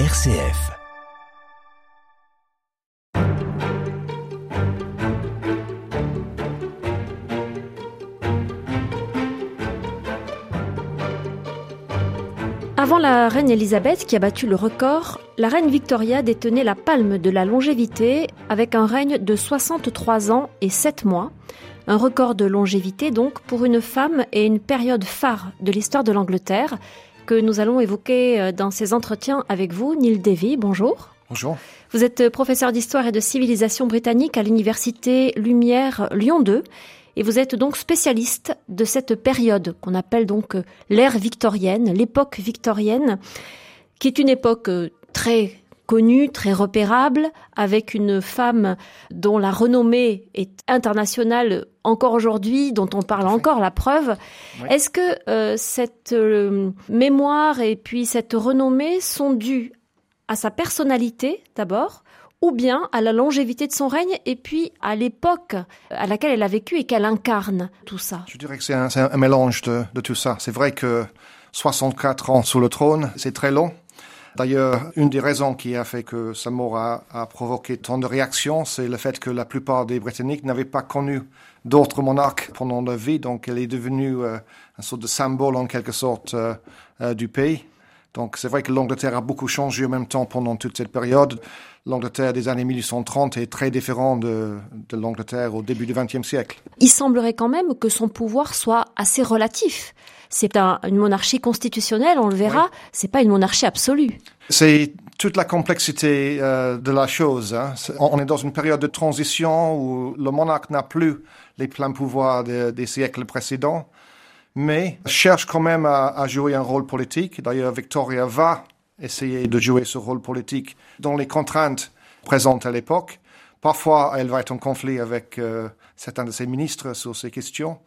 RCF. Avant la reine Elisabeth qui a battu le record, la reine Victoria détenait la palme de la longévité avec un règne de 63 ans et 7 mois. Un record de longévité donc pour une femme et une période phare de l'histoire de l'Angleterre que nous allons évoquer euh, dans ces entretiens avec vous. Neil Davy, bonjour. Bonjour. Vous êtes professeur d'histoire et de civilisation britannique à l'université Lumière Lyon 2 et vous êtes donc spécialiste de cette période qu'on appelle donc euh, l'ère victorienne, l'époque victorienne, qui est une époque euh, très connue, très repérable, avec une femme dont la renommée est internationale encore aujourd'hui, dont on parle encore, la preuve. Est-ce que euh, cette euh, mémoire et puis cette renommée sont dues à sa personnalité d'abord, ou bien à la longévité de son règne et puis à l'époque à laquelle elle a vécu et qu'elle incarne tout ça? Je dirais que c'est un, un, mélange de, de tout ça. C'est vrai que 64 ans sous le trône, c'est très long. D'ailleurs, une des raisons qui a fait que sa mort a, a provoqué tant de réactions, c'est le fait que la plupart des Britanniques n'avaient pas connu d'autres monarques pendant leur vie, donc elle est devenue euh, un sorte de symbole en quelque sorte euh, euh, du pays. Donc c'est vrai que l'Angleterre a beaucoup changé en même temps pendant toute cette période. L'Angleterre des années 1830 est très différente de, de l'Angleterre au début du XXe siècle. Il semblerait quand même que son pouvoir soit assez relatif. C'est un, une monarchie constitutionnelle, on le verra. Oui. C'est pas une monarchie absolue. C'est toute la complexité euh, de la chose. Hein. On est dans une période de transition où le monarque n'a plus les pleins pouvoirs de, des siècles précédents, mais cherche quand même à, à jouer un rôle politique. D'ailleurs, Victoria va essayer de jouer ce rôle politique dans les contraintes présentes à l'époque. Parfois, elle va être en conflit avec euh, certains de ses ministres sur ces questions.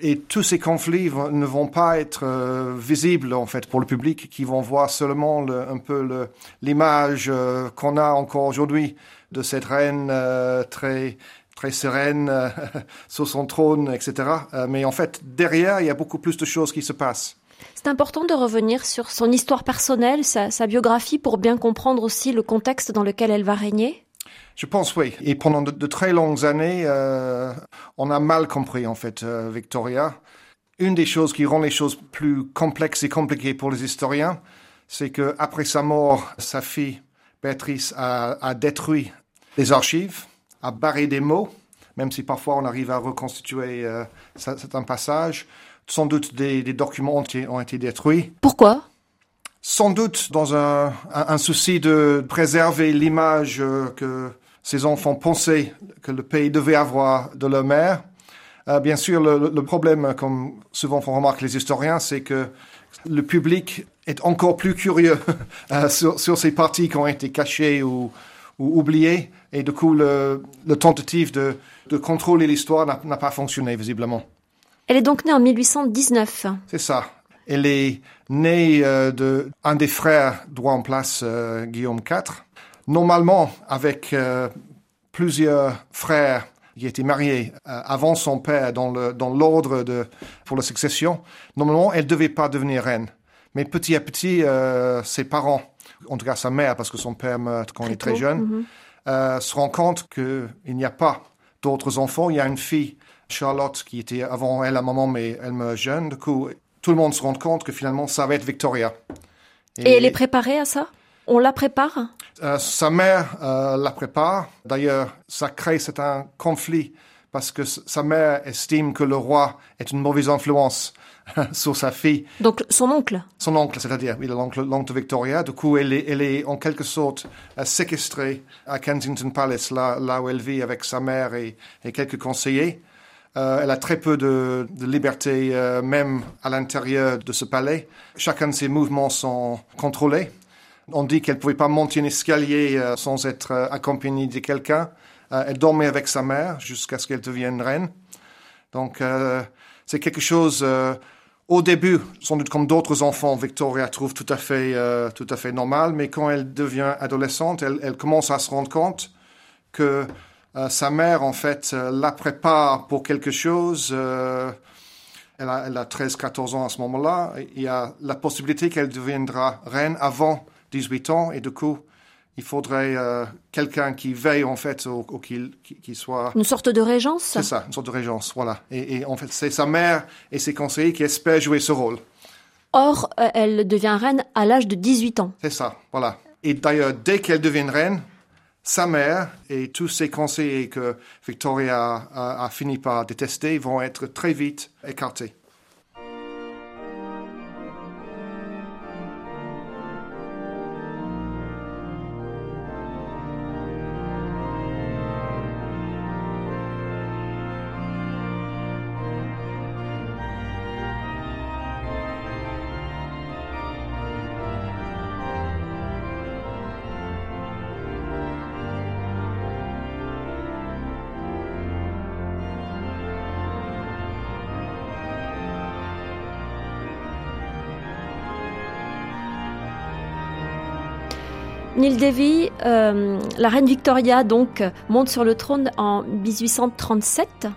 Et tous ces conflits ne vont pas être euh, visibles en fait pour le public, qui vont voir seulement le, un peu l'image euh, qu'on a encore aujourd'hui de cette reine euh, très très sereine euh, sur son trône, etc. Mais en fait, derrière, il y a beaucoup plus de choses qui se passent. C'est important de revenir sur son histoire personnelle, sa, sa biographie, pour bien comprendre aussi le contexte dans lequel elle va régner. Je pense oui. Et pendant de, de très longues années, euh, on a mal compris en fait euh, Victoria. Une des choses qui rend les choses plus complexes et compliquées pour les historiens, c'est que après sa mort, sa fille Béatrice a, a détruit les archives, a barré des mots, même si parfois on arrive à reconstituer euh, certains passages. Sans doute des, des documents ont été, ont été détruits. Pourquoi? Sans doute dans un, un, un souci de préserver l'image que ces enfants pensaient que le pays devait avoir de leur mère. Euh, bien sûr, le, le, problème, comme souvent font remarquer les historiens, c'est que le public est encore plus curieux euh, sur, sur, ces parties qui ont été cachées ou, ou oubliées, et du coup, le, le tentative de, de contrôler l'histoire n'a pas fonctionné visiblement. Elle est donc née en 1819. C'est ça. Elle est née euh, de un des frères droit en place, euh, Guillaume IV. Normalement, avec euh, plusieurs frères qui étaient mariés euh, avant son père dans l'ordre pour la succession, normalement, elle devait pas devenir reine. Mais petit à petit, euh, ses parents, en tout cas sa mère, parce que son père meurt quand il est très jeune, mm -hmm. se rend compte qu'il n'y a pas d'autres enfants. Il y a une fille, Charlotte, qui était avant elle à maman, mais elle meurt jeune. Du coup, tout le monde se rend compte que finalement, ça va être Victoria. Et, Et elle est préparée à ça? On la prépare? Euh, Sa mère euh, la prépare. D'ailleurs, ça crée c'est un conflit parce que sa mère estime que le roi est une mauvaise influence sur sa fille. Donc son oncle? Son oncle, c'est-à-dire oui, l'oncle de Victoria. Du coup, elle est, elle est en quelque sorte euh, séquestrée à Kensington Palace, là, là où elle vit avec sa mère et, et quelques conseillers. Euh, elle a très peu de, de liberté, euh, même à l'intérieur de ce palais. Chacun de ses mouvements sont contrôlés. On dit qu'elle ne pouvait pas monter un escalier euh, sans être euh, accompagnée de quelqu'un. Euh, elle dormait avec sa mère jusqu'à ce qu'elle devienne reine. Donc, c'est quelque chose. au début, sans doute comme d'autres enfants, Victoria trouve tout à fait, tout à fait normal. Mais quand elle devient adolescente, elle, commence à se rendre compte que sa mère, en fait, la prépare pour quelque chose. Elle a, elle a 13-14 ans à ce moment-là. Il y a la possibilité qu'elle deviendra reine avant 18 ans et du coup, il faudrait euh, quelqu'un qui veille en fait ou, qu'il qui, soit une sorte de régence? C'est ça, une sorte de régence, voilà. Et, et en fait, c'est sa mère et ses conseillers qui espèrent jouer ce rôle. Or, euh, elle devient reine à l'âge de 18 ans. C'est ça, voilà. Et d'ailleurs, dès qu'elle devient reine, sa mère et tous ses conseillers que Victoria a, a fini par détester vont être très vite écartés. Neil Davy, euh, la reine Victoria donc monte sur le trône en 1837.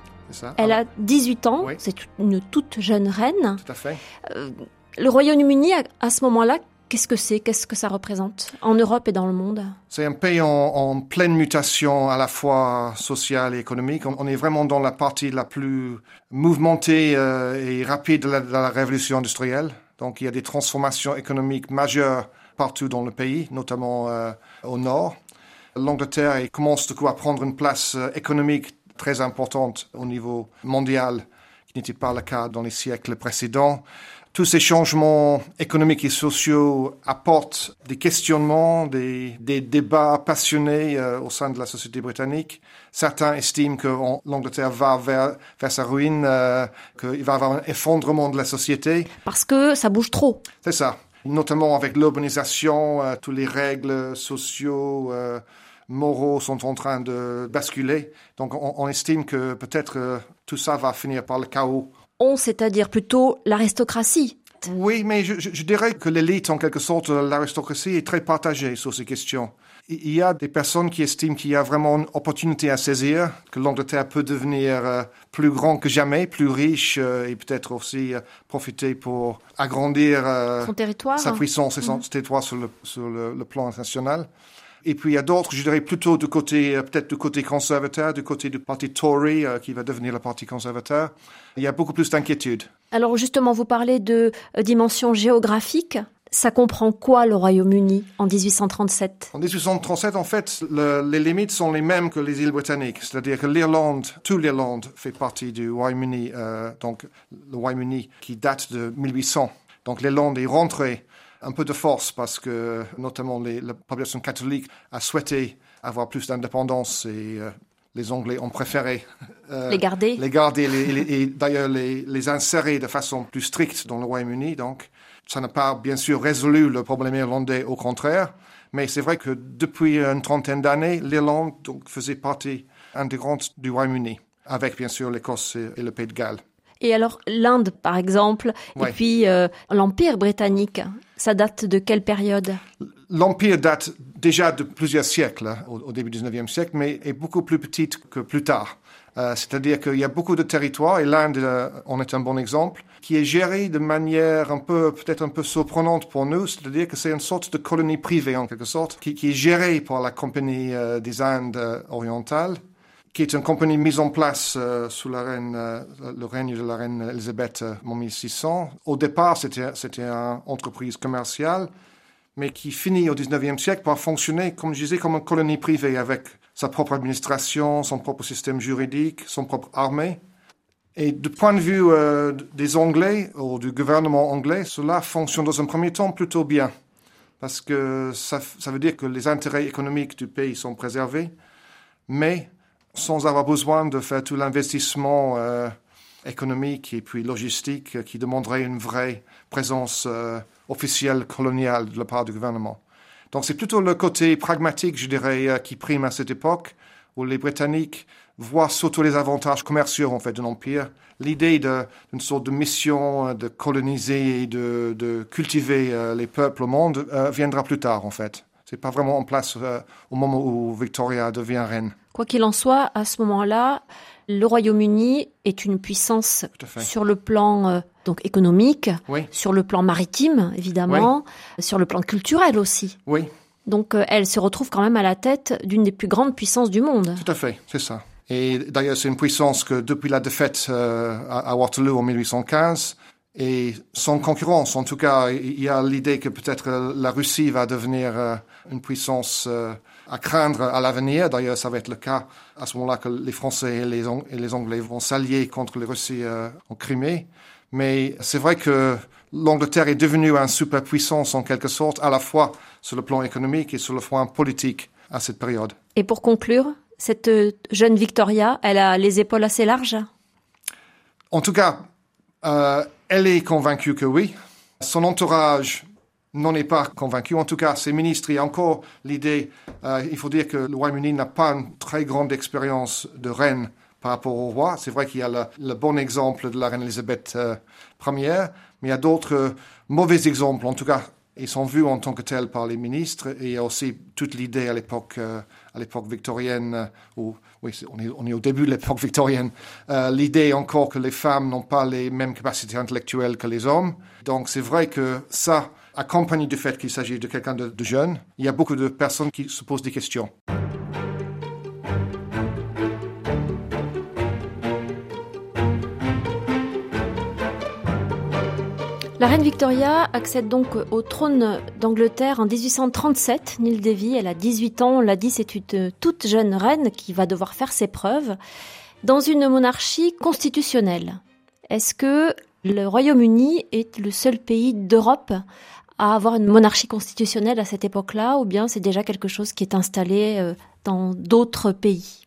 Elle a 18 ans, c'est une toute jeune reine. Tout à fait. Euh, le Royaume-Uni, à, ce moment-là, qu'est-ce que c'est? Qu'est-ce que ça représente en Europe et dans le monde? C'est un pays en, pleine mutation à la fois sociale et économique. On, est vraiment dans la partie la plus mouvementée euh, et rapide de la révolution industrielle. Donc il y a des transformations économiques majeures partout dans le pays, notamment euh, au nord. L'Angleterre commence du coup à prendre une place euh, économique très importante au niveau mondial, qui n'était pas le cas dans les siècles précédents. Tous ces changements économiques et sociaux apportent des questionnements, des, débats passionnés euh, au sein de la société britannique. Certains estiment que l'Angleterre va vers, sa ruine, qu'il va y avoir un effondrement de la société. Parce que ça bouge trop. C'est ça notamment avec l'urbanisation, euh, tous les règles sociaux, euh, moraux sont en train de basculer. Donc on, estime que peut-être euh, tout ça va finir par le chaos. On, c'est-à-dire plutôt l'aristocratie. Oui, mais je, je dirais que l'élite, en quelque sorte, l'aristocratie est très partagée sur ces questions il y a des personnes qui estiment qu'il y a vraiment une opportunité à saisir, que l'Angleterre peut devenir euh, plus grand que jamais, plus riche euh, et peut-être aussi euh, profiter pour agrandir son territoire, sa puissance et son mhm. territoire sur, le, sur le, plan international. Et puis il y a d'autres, je dirais plutôt du côté, peut-être du côté conservateur, du côté du parti Tory, qui va devenir le parti conservateur. Il y a beaucoup plus d'inquiétude. Alors justement, vous parlez de dimension géographique. Ça comprend quoi le Royaume-Uni en 1837 En 1837, en fait, les limites sont les mêmes que les îles britanniques, c'est-à-dire que l'Irlande, toute l'Irlande fait partie du Royaume-Uni, euh, donc le Royaume-Uni qui date de 1800. Donc l'Irlande est rentrée un peu de force parce que notamment la population catholique a souhaité avoir plus d'indépendance et euh, les Anglais ont préféré euh, les garder, les garder et d'ailleurs les, les, insérer de façon plus stricte dans le Royaume-Uni. Donc ça n'a pas bien sûr résolu le problème irlandais, au contraire, mais c'est vrai que depuis une trentaine d'années, l'Irlande faisait partie intégrante du Royaume-Uni, avec bien sûr l'Écosse et le Pays de Galles. Et alors l'Inde, par exemple, et puis euh, l'Empire britannique, ça date de quelle période? L'Empire date déjà de plusieurs siècles, hein, au, début du 19e siècle, mais est beaucoup plus petite que plus tard. Euh, c'est-à-dire qu'il y a beaucoup de territoires, et l'Inde euh, en est un bon exemple, qui est géré de manière un peu, peut-être un peu surprenante pour nous, c'est-à-dire que c'est une sorte de colonie privée en quelque sorte, qui, est gérée par la Compagnie euh, des Indes orientales, qui est une compagnie mise en place sous le règne de la reine Elisabeth en 1600. Au départ, c'était, c'était une entreprise commerciale, mais qui finit au 19e siècle par fonctionner, comme je disais, comme une colonie privée avec sa propre administration, son propre système juridique, son propre armée. Et du point de vue euh, des Anglais ou du gouvernement anglais, cela fonctionne dans un premier temps plutôt bien, parce que ça, ça veut dire que les intérêts économiques du pays sont préservés, mais sans avoir besoin de faire tout l'investissement euh, économique et puis logistique qui demanderait une vraie présence euh, officielle coloniale de la part du gouvernement. Donc c'est plutôt le côté pragmatique, je dirais, euh, qui prime à cette époque, où les Britanniques voient surtout les avantages commerciaux en fait de l'empire. L'idée d'une sorte de mission euh, de coloniser et de, cultiver euh, les peuples au monde viendra plus tard en fait. C'est pas vraiment en place au moment où Victoria devient reine. Quoi qu'il en soit, à ce moment-là, Le Royaume-Uni est une puissance sur le plan euh, donc économique, Oui, sur le plan maritime évidemment, sur le plan culturel aussi. oui, Donc euh, elle se retrouve quand même à la tête d'une des plus grandes puissances du monde. tout à fait, c'est ça. Et d'ailleurs, c'est une puissance que depuis la défaite euh, à, Waterloo en 1815, et sans concurrence, en tout cas, il y a l'idée que peut-être la Russie va devenir une puissance à craindre à l'avenir. D'ailleurs, ça va être le cas à ce moment-là que les Français et les, Ang- et les Anglais vont s'allier contre les Russes euh, en Crimée. Mais c'est vrai que l'Angleterre est devenue une superpuissance en quelque sorte, à la fois sur le plan économique et sur le plan politique à cette période. Et pour conclure, cette euh, jeune Victoria, elle a les épaules assez larges? En tout cas, euh, elle est convaincue que oui. Son entourage n'en est pas convaincu. En tout cas, ses ministres, il y a encore l'idée, euh, il faut dire que le Royaume-Uni n'a pas une très grande expérience de reine par rapport au roi. C'est vrai qu'il y a le, bon exemple de la reine Elisabeth euh, Ier, mais il y a d'autres euh, mauvais exemples. En tout cas, ils sont vus en tant que tels par les ministres. Et il y a aussi toute l'idée à l'époque, euh, à l'époque victorienne, où, oui, on est, au début de l'époque victorienne, l'idée encore que les femmes n'ont pas les mêmes capacités intellectuelles que les hommes. Donc c'est vrai que ça, accompagné du fait qu'il s'agit de quelqu'un de, jeune, il y a beaucoup de personnes qui se posent des questions. La reine Victoria accède donc au trône d'Angleterre en 1837. Neil Davy, elle a 18 ans, on l'a dit, c'est une toute jeune reine qui va devoir faire ses preuves dans une monarchie constitutionnelle. Est-ce que le Royaume-Uni est le seul pays d'Europe à avoir une monarchie constitutionnelle à cette époque-là, ou bien c'est déjà quelque chose qui est installé euh, dans d'autres pays?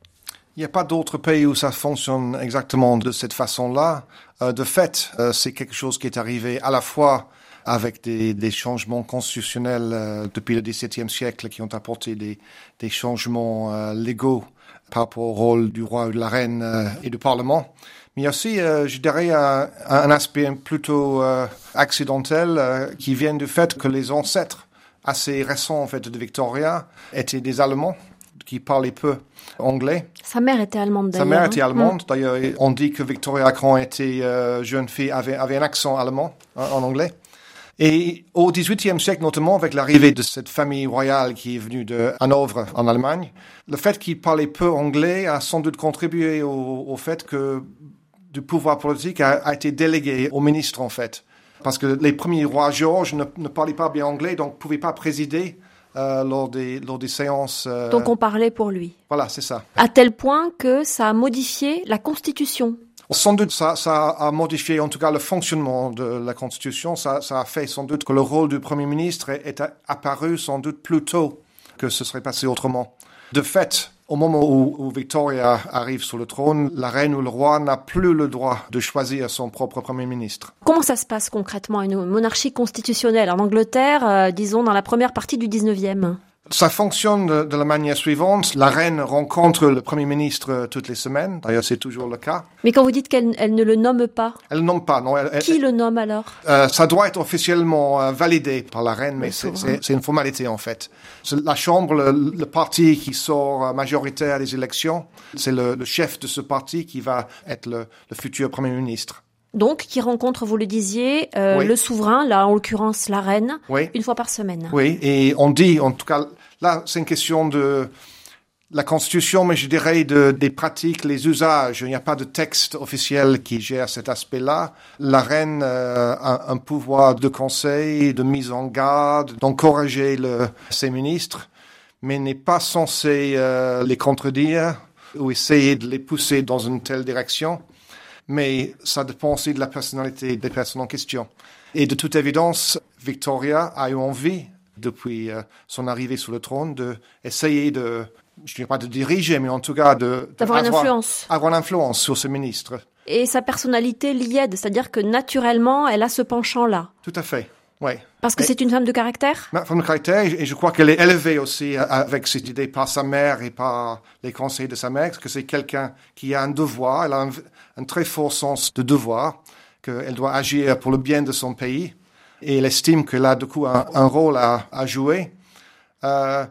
Il n'y a pas d'autres pays où ça fonctionne exactement de cette façon-là. Euh, de fait, euh, c'est quelque chose qui est arrivé à la fois avec des, changements constitutionnels depuis le XVIIe siècle qui ont apporté des, changements légaux par rapport au rôle du roi ou de la reine euh, et du Parlement. Mais il y a aussi, euh, je dirais, un, un aspect plutôt euh, accidentel qui vient du fait que les ancêtres assez récents en fait de Victoria étaient des Allemands qui parlaient peu anglais. Sa mère était allemande Sa d'ailleurs. mère hein. était allemande. D'ailleurs, on dit que Victoria, quand elle était jeune fille, avait, avait un accent allemand hein, en anglais. Et au XVIIIe siècle, notamment avec l'arrivée de cette famille royale qui est venue de Hanovre en Allemagne, le fait qu'il parlait peu anglais a sans doute contribué au, au fait que du pouvoir politique a, a été délégué au ministre en fait. Parce que les premiers rois Georges ne, ne parlaient pas bien anglais, donc ne pouvaient pas présider euh, lors, des, lors des séances. euh, Donc on parlait pour lui. Voilà, c'est ça. À tel point que ça a modifié la Constitution. Sans doute, ça, a modifié en tout cas le fonctionnement de la Constitution. Ça, a fait sans doute que le rôle du Premier ministre est, apparu sans doute plus tôt que ce serait passé autrement. De fait, au moment où, où Victoria arrive sur le trône, la reine ou le roi n'a plus le droit de choisir son propre Premier ministre. Comment ça se passe concrètement une monarchie constitutionnelle en Angleterre, euh, disons dans la première partie du 19e Ça fonctionne de, de la manière suivante. La reine rencontre le Premier ministre euh, toutes les semaines. D'ailleurs, c'est toujours le cas. Mais quand vous dites qu'elle elle ne le nomme pas, Elle ne nomme pas, non. Elle, elle- qui le nomme alors? Euh, ça doit être officiellement euh, validé par la reine, mais c'est- une formalité en fait. La Chambre, le, le parti qui sort majoritaire des élections, c'est le, le chef de ce parti qui va être le, le futur Premier ministre. Donc, qui rencontre, vous le disiez, euh, Oui. le souverain, là en l'occurrence la reine, Oui, une fois par semaine. oui, et on dit, en tout cas, là, c'est une question de la Constitution, mais je dirais de, des pratiques, les usages. Il n'y a pas de texte officiel qui gère cet aspect-là. La reine euh, a un pouvoir de conseil, de mise en garde, d'encourager ses ministres, mais n'est pas censé euh, les contredire ou essayer de les pousser dans une telle direction. Mais ça dépend aussi de la personnalité des personnes en question. Et de toute évidence, Victoria a eu envie, depuis euh, son arrivée sur le trône, de essayer de, je ne dirais pas de diriger, mais en tout cas de, D'avoir une influence. avoir une influence sur ce ministre. Et sa personnalité l'y aide, c'est-à-dire que naturellement, elle a ce penchant-là. Tout à fait. Oui. Parce que c'est une femme de caractère? Ma femme de caractère, et je crois qu'elle est élevée aussi euh, avec cette idée par sa mère et par les conseils de sa mère, que c'est quelqu'un qui a un devoir, elle a un, un très fort sens de devoir, qu'elle doit agir pour le bien de son pays, et elle estime qu'elle a du coup un, un rôle à, à jouer. Euh,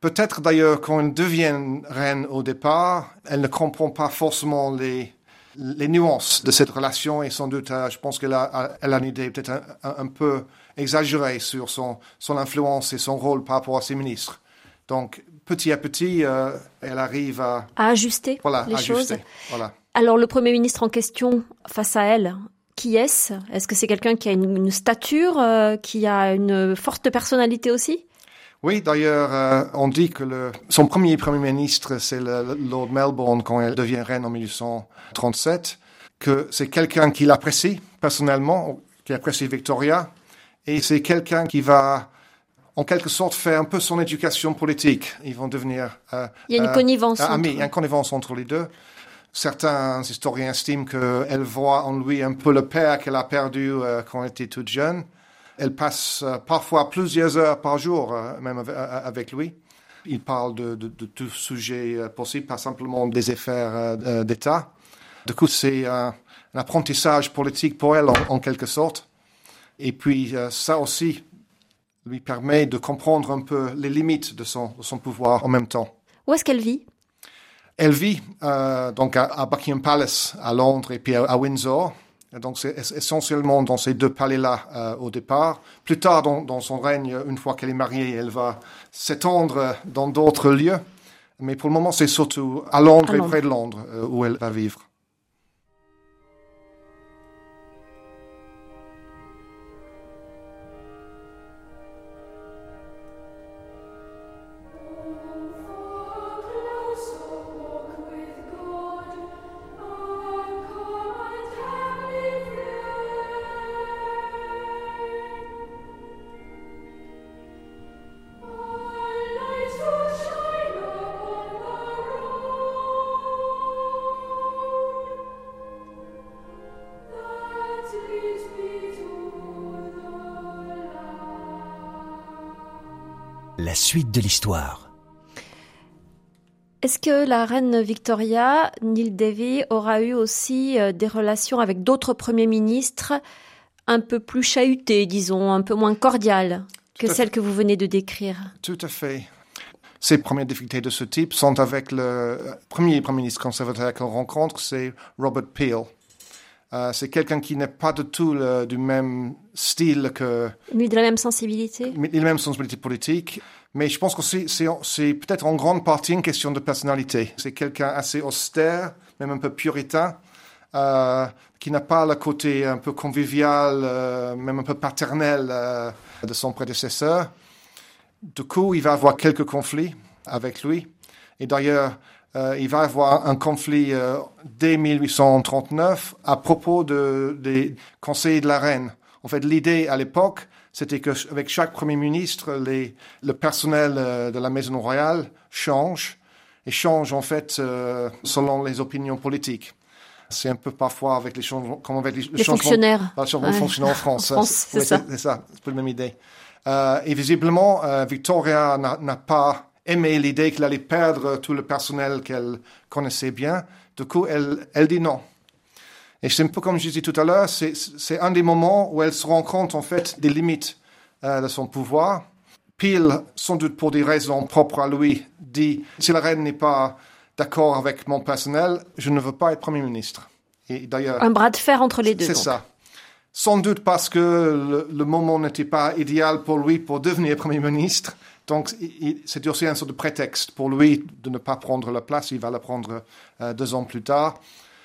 Peut-être d'ailleurs quand elle devient reine au départ, elle ne comprend pas forcément les, les nuances de cette relation et sans doute, euh, je pense qu'elle a, elle a une idée peut-être un, peu exagérée sur son, son influence et son rôle par rapport à ses ministres. Donc, petit à petit, euh, elle arrive à, à ajuster voilà, les ajuster, choses. Voilà. Alors, le Premier ministre en question, face à elle, qui est-ce? Est-ce que c'est quelqu'un qui a une, stature, euh, qui a une forte personnalité aussi? Oui, d'ailleurs, euh, on dit que le, son premier premier ministre, c'est le, Lord Melbourne quand elle devient reine en 1837, que c'est quelqu'un qui l'apprécie personnellement, qui apprécie Victoria, et c'est quelqu'un qui va, en quelque sorte, faire un peu son éducation politique. Ils vont devenir. Euh, il y a une connivence. Entre... il y a une connivence entre les deux. Certains historiens estiment qu'elle voit en lui un peu le père qu'elle a perdu quand elle était toute jeune. Elle passe euh, parfois plusieurs heures par jour, euh, même euh, avec lui. Il parle de tout sujet possible, pas simplement des affaires d'État. Du coup, c'est un, apprentissage politique pour elle, en, quelque sorte. Et puis, ça aussi lui permet de comprendre un peu les limites de son, de son pouvoir en même temps. Où est-ce qu'elle vit? Elle vit donc à, Buckingham Palace, à Londres, et puis à Windsor. Donc c'est essentiellement dans ces deux palais-là euh, au départ. Plus tard dans, son règne, une fois qu'elle est mariée, elle va s'étendre dans d'autres lieux. Mais pour le moment, c'est surtout à Londres, et près de Londres euh, où elle va vivre. Suite de l'histoire. Est-ce que la reine Victoria, Neil Davy, aura eu aussi euh, des relations avec d'autres premiers ministres un peu plus chahutés, disons, un peu moins cordiales que celles que vous venez de décrire? Tout à fait. Ces premières difficultés de ce type sont avec le premier premier ministre conservateur qu'on rencontre, c'est Robert Peel. Euh, c'est quelqu'un qui n'est pas du tout du même style que... Mais de la même sensibilité? De la même sensibilité politique. Mais je pense que c'est peut-être en grande partie une question de personnalité. C'est quelqu'un assez austère, même un peu puritain, euh, qui n'a pas le côté un peu convivial, euh, même un peu paternel euh, de son prédécesseur. Du coup, il va avoir quelques conflits avec lui. Et d'ailleurs, il va avoir un conflit dès 1839 à propos de, des conseillers de la reine. En fait, l'idée à l'époque, c'était qu'avec chaque Premier ministre, les, le personnel euh, de la Maison royale change, et change en fait euh, selon les opinions politiques. C'est un peu parfois avec les changements, comme avec les, les fonctionnaires. Les changements en France. France c'est ça. C'est ça, c'est pas la même idée. Euh, et visiblement, euh, Victoria n'a pas aimé l'idée qu'elle allait perdre tout le personnel qu'elle connaissait bien. Du coup, elle, elle dit non. Et c'est un peu comme je disais tout à l'heure, c'est un des moments où elle se rend compte en fait des limites euh, de son pouvoir. Peel, sans doute pour des raisons propres à lui, dit si la reine n'est pas d'accord avec mon personnel, je ne veux pas être premier ministre. Et d'ailleurs, un bras de fer entre les deux. C'est ça. Sans doute parce que le, le moment n'était pas idéal pour lui pour devenir premier ministre. Donc, c'est aussi un sorte de prétexte pour lui de ne pas prendre la place. Il va la prendre euh, deux ans plus tard.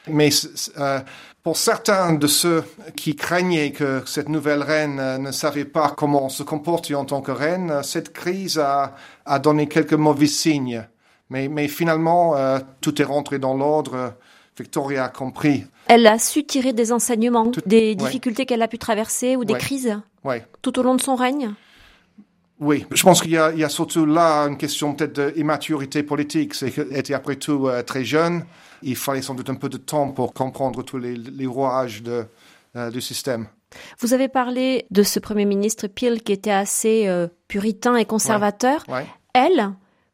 Mais euh, pour certains de ceux qui craignaient que cette nouvelle reine euh, ne savait pas comment se comporter en tant que reine, euh, cette crise a, a donné quelques mauvais signes. Mais, mais finalement, tout est rentré dans l'ordre. Victoria a compris. Elle a su tirer des enseignements, des difficultés qu'elle a pu traverser ou des crises tout au long de son règne? Oui, je pense qu'il y, y, a surtout là une question peut-être d'immaturité politique. C'est qu'elle était après tout très jeune il fallait sans doute un peu de temps pour comprendre tous les, les rouages de, euh, du système. Vous avez parlé de ce Premier ministre Peel qui était assez euh, puritain et conservateur. Elle,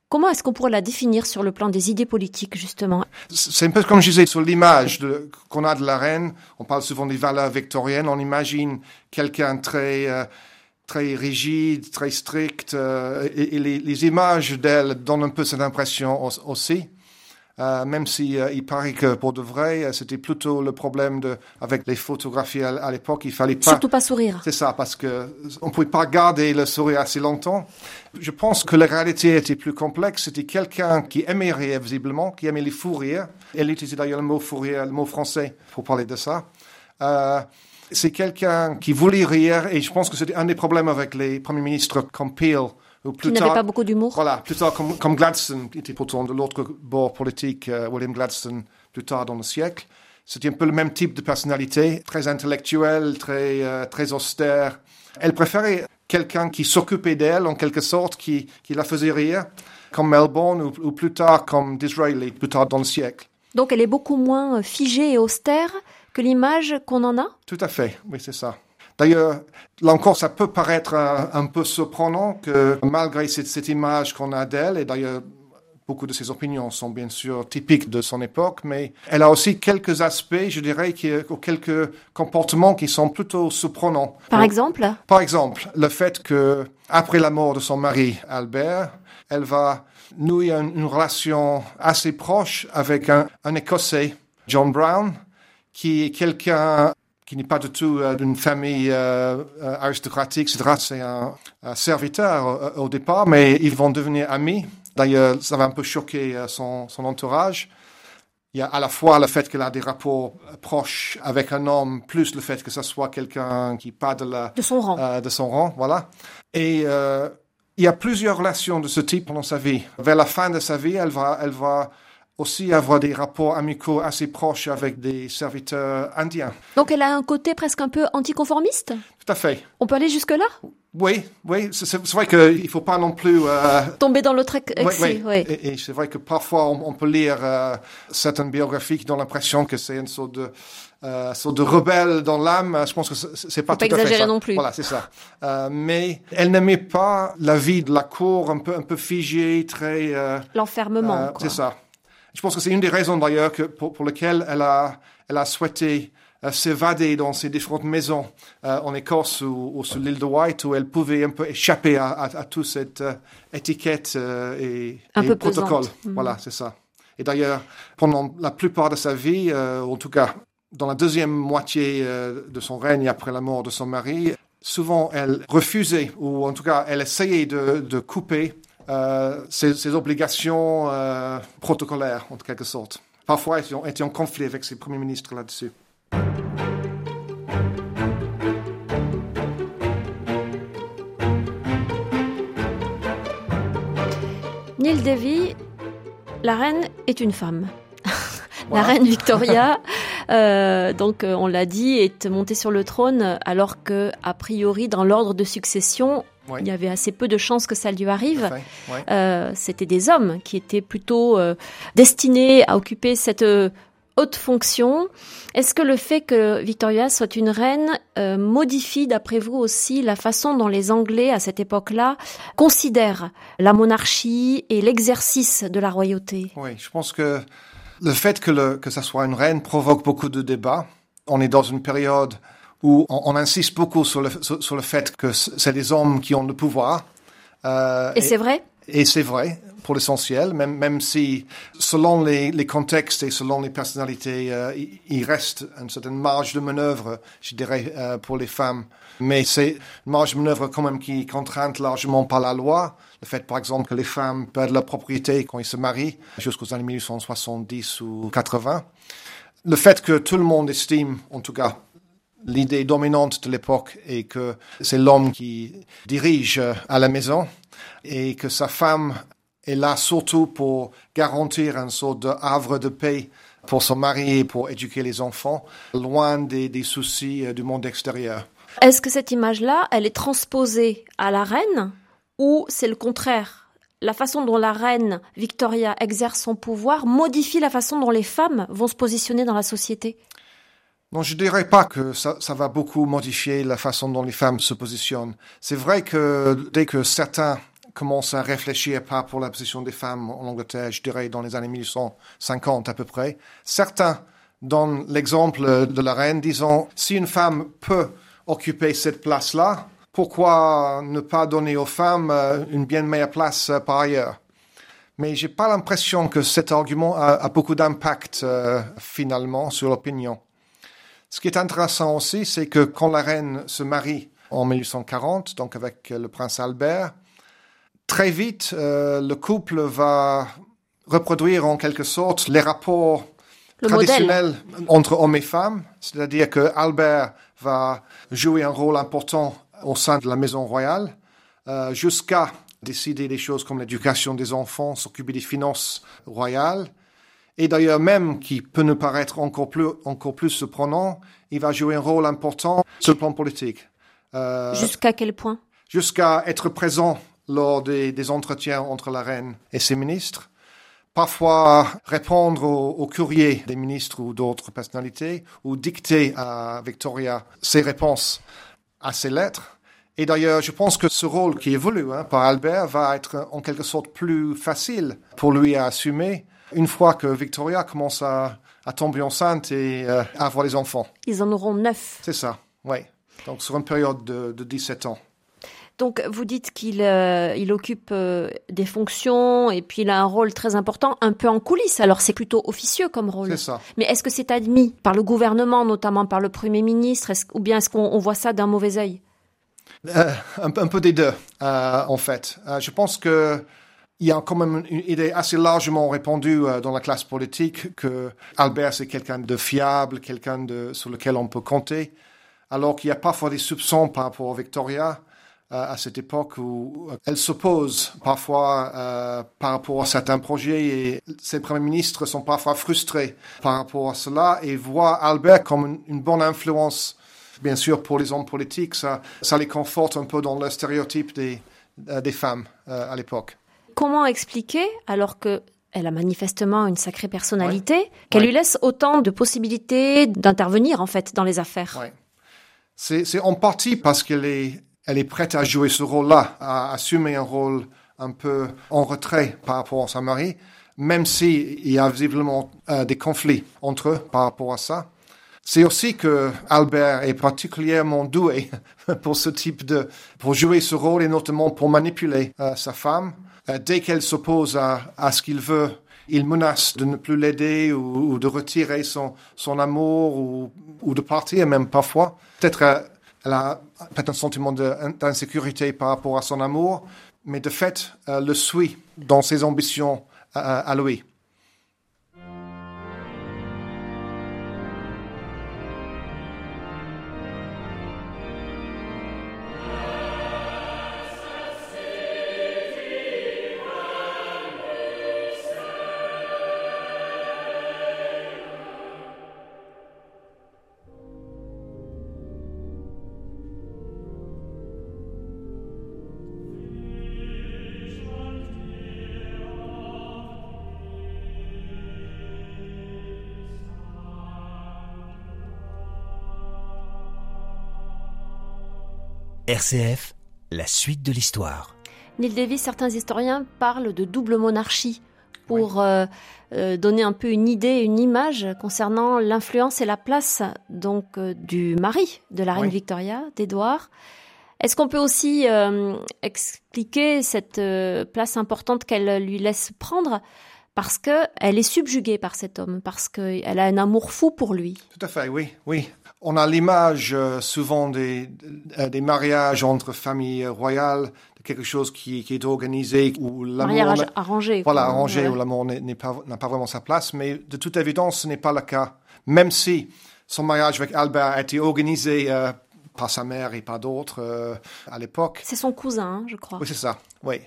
comment est-ce qu'on pourrait la définir sur le plan des idées politiques, justement? C'est un peu comme je disais sur l'image qu'on a de la reine. On parle souvent des valeurs victoriennes. On imagine quelqu'un très... Euh, très rigide, très stricte, euh, et, les, les, images d'elle donnent un peu cette impression aussi. Euh, même si euh, il paraît que pour de vrai, euh, c'était plutôt le problème de, avec les photographies à, l'époque, il fallait pas. Surtout pas sourire. C'est ça, parce que on pouvait pas garder le sourire assez longtemps. Je pense que la réalité était plus complexe. C'était quelqu'un qui aimait rire visiblement, qui aimait les fous rires. Elle utilisait d'ailleurs le mot fou rire, le mot français pour parler de ça. C'est quelqu'un qui voulait rire et je pense que c'était un des problèmes avec les premiers ministres comme Peel qui n'avait pas beaucoup d'humour. Voilà, plus tard, comme, comme, Gladstone, qui était pourtant de l'autre bord politique, euh, William Gladstone, plus tard dans le siècle. C'était un peu le même type de personnalité, très intellectuelle, très, euh, très austère. Elle préférait quelqu'un qui s'occupait d'elle, en quelque sorte, qui, qui la faisait rire, comme Melbourne, ou, ou plus tard comme Disraeli, plus tard dans le siècle. Donc elle est beaucoup moins figée et austère que l'image qu'on en a Tout à fait, oui, c'est ça. D'ailleurs, là encore, ça peut paraître un, peu surprenant que malgré cette, image qu'on a d'elle, et d'ailleurs, beaucoup de ses opinions sont bien sûr typiques de son époque, mais elle a aussi quelques aspects, je dirais, qui, ou quelques comportements qui sont plutôt surprenants. Par exemple Par exemple, le fait que, après la mort de son mari, Albert, elle va nouer une, relation assez proche avec un, un Écossais, John Brown, qui est quelqu'un qui n'est pas du tout euh, d'une famille euh, euh, aristocratique, etc. C'est un, serviteur au, départ, mais ils vont devenir amis. D'ailleurs, ça va un peu choquer son, son, entourage. Il y a à la fois le fait qu'elle a des rapports proches avec un homme, plus le fait que ce soit quelqu'un qui pas de, la, de son rang. de son rang, voilà. Et il y a plusieurs relations de ce type pendant sa vie. Vers la fin de sa vie, elle va, elle va aussi avoir des rapports amicaux assez proches avec des serviteurs indiens. Donc elle a un côté presque un peu anticonformiste? Tout à fait. On peut aller jusque-là? Oui, oui. C'est vrai qu'il ne faut pas non plus... Euh, Tomber dans l'autre excès, oui. Et, c'est vrai que parfois on, peut lire euh, certaines biographies qui donnent l'impression que c'est une sorte de... Euh, sorte de rebelle dans l'âme, je pense que c'est pas tout pas à fait ça. non plus. Voilà, c'est ça. Mais elle n'aimait pas la vie de la cour un peu un peu figée, très. L'enfermement. c'est ça. Je pense que c'est une des raisons d'ailleurs pour, pour lesquelles elle a, elle a souhaité euh, s'évader dans ses différentes maisons euh, en Écosse ou, sur l'île de White où elle pouvait un peu échapper à, à, toute cette euh, étiquette et, un peu protocole. Mm. Voilà, c'est ça. Et d'ailleurs, pendant la plupart de sa vie, en tout cas dans la deuxième moitié de son règne après la mort de son mari, souvent elle refusait ou en tout cas elle essayait de, de couper euh, ses, obligations euh, protocolaires, en quelque sorte. Parfois, elle était en conflit avec ses premiers ministres là-dessus. Neil Davy, la reine est une femme. La reine Victoria, euh, donc on l'a dit, est montée sur le trône alors que, a priori, dans l'ordre de succession, il y avait assez peu de chances que ça lui arrive. Euh, C'était des hommes qui étaient plutôt euh, destinés à occuper cette euh, haute fonction. Est-ce que le fait que Victoria soit une reine euh, modifie, d'après vous aussi, la façon dont les Anglais, à cette époque-là, considèrent la monarchie et l'exercice de la royauté? Oui, je pense que le fait que, le, que ça soit une reine provoque beaucoup de débats. On est dans une période où on, insiste beaucoup sur le, sur, le fait que c'est les hommes qui ont le pouvoir. Euh, et, c'est vrai? Et c'est vrai, pour l'essentiel, même, même si, selon les, contextes et selon les personnalités, euh, il, reste une certaine marge de manœuvre, je dirais, euh, pour les femmes. Mais c'est une marge de manœuvre quand même qui est contrainte largement par la loi. Le fait, par exemple, que les femmes perdent leur propriété quand ils se marient, jusqu'aux années 1870 ou 80. Le fait que tout le monde estime, en tout cas L'idée dominante de l'époque est que c'est l'homme qui dirige à la maison et que sa femme est là surtout pour garantir un sort de havre de paix pour son mari et pour éduquer les enfants, loin des, des soucis euh, du monde extérieur. Est-ce que cette image-là, elle est transposée à la reine ou c'est le contraire? La façon dont la reine Victoria exerce son pouvoir modifie la façon dont les femmes vont se positionner dans la société? Non, je dirais pas que ça, ça, va beaucoup modifier la façon dont les femmes se positionnent. C'est vrai que dès que certains commencent à réfléchir pas pour la position des femmes en Angleterre, je dirais dans les années 1850 à peu près, certains donnent l'exemple de la reine disant si une femme peut occuper cette place-là, pourquoi ne pas donner aux femmes euh, une bien meilleure place euh, par ailleurs? Mais j'ai pas l'impression que cet argument a, beaucoup d'impact euh, finalement sur l'opinion. Ce qui est intéressant aussi, c'est que quand la reine se marie en 1840, donc avec le prince Albert, très vite, le couple va reproduire en quelque sorte les rapports traditionnels entre hommes et femmes, c'est-à-dire que Albert va jouer un rôle important au sein de la maison royale, euh, jusqu'à décider des choses comme l'éducation des enfants, s'occuper des finances royales. Et d'ailleurs, même qui peut nous paraître encore plus, encore plus surprenant, il va jouer un rôle important sur le plan politique. Euh, jusqu'à quel point? Jusqu'à être présent lors des, des, entretiens entre la reine et ses ministres. Parfois répondre aux, aux courriers des ministres ou d'autres personnalités, ou dicter à Victoria ses réponses à ses lettres. Et d'ailleurs, je pense que ce rôle qui évolue hein, par Albert va être en quelque sorte plus facile pour lui à assumer une fois que Victoria commence à, tomber enceinte et euh, à avoir des enfants. Ils en auront neuf. C'est ça, oui. Donc sur une période de, de 17 ans. Donc vous dites qu'il euh, il occupe euh, des fonctions et puis il a un rôle très important, un peu en coulisses. Alors c'est plutôt officieux comme rôle. C'est ça. Mais est-ce que c'est admis par le gouvernement, notamment par le Premier ministre, ou bien est-ce qu'on voit ça d'un mauvais œil? Euh, un, peu des deux, en fait. je pense que il y a quand même une idée assez largement répandue dans la classe politique que Albert c'est quelqu'un de fiable, quelqu'un sur lequel on peut compter, alors qu'il y a parfois des soupçons par rapport à Victoria à cette époque où elle s'oppose parfois euh, par rapport à certains projets et ses premiers ministres sont parfois frustrés par rapport à cela et voient Albert comme une, bonne influence. Bien sûr, pour les hommes politiques, ça, ça les conforte un peu dans le stéréotype des, euh, des femmes euh, à l'époque. Comment expliquer, alors que elle a manifestement une sacrée personnalité, qu'elle lui laisse autant de possibilités d'intervenir en fait dans les affaires? C'est en partie parce qu'elle est elle est prête à jouer ce rôle-là, à assumer un rôle un peu en retrait par rapport à sa mari, même s'il y a visiblement euh, des conflits entre eux par rapport à ça. C'est aussi que Albert est particulièrement doué pour ce type de, pour jouer ce rôle et notamment pour manipuler euh, sa femme. Euh, dès qu'elle s'oppose à, à, ce qu'il veut, il menace de ne plus l'aider ou, de retirer son, son amour ou, ou, de partir même parfois. Peut-être elle a peut-être un sentiment d'insécurité par rapport à son amour, mais de fait, elle le suit dans ses ambitions à lui. RCF, la suite de l'histoire. Neil Davis, certains historiens parlent de double monarchie pour euh, euh, donner un peu une idée, une image concernant l'influence et la place donc euh, du mari de la reine Victoria, d'Édouard. Est-ce qu'on peut aussi expliquer cette place importante qu'elle lui laisse prendre? Parce qu'elle est subjuguée par cet homme, parce qu'elle a un amour fou pour lui. Tout à fait, oui, oui. On a l'image euh, souvent des, euh, des mariages entre familles royales, de quelque chose qui, qui est organisé où l'amour mariage arrangé. Voilà, arrangé où l'amour n'a pas, pas vraiment sa place, mais de toute évidence, ce n'est pas le cas. Même si son mariage avec Albert a été organisé euh, par sa mère et par d'autres à l'époque. C'est son cousin, hein, je crois. Oui, c'est ça. Oui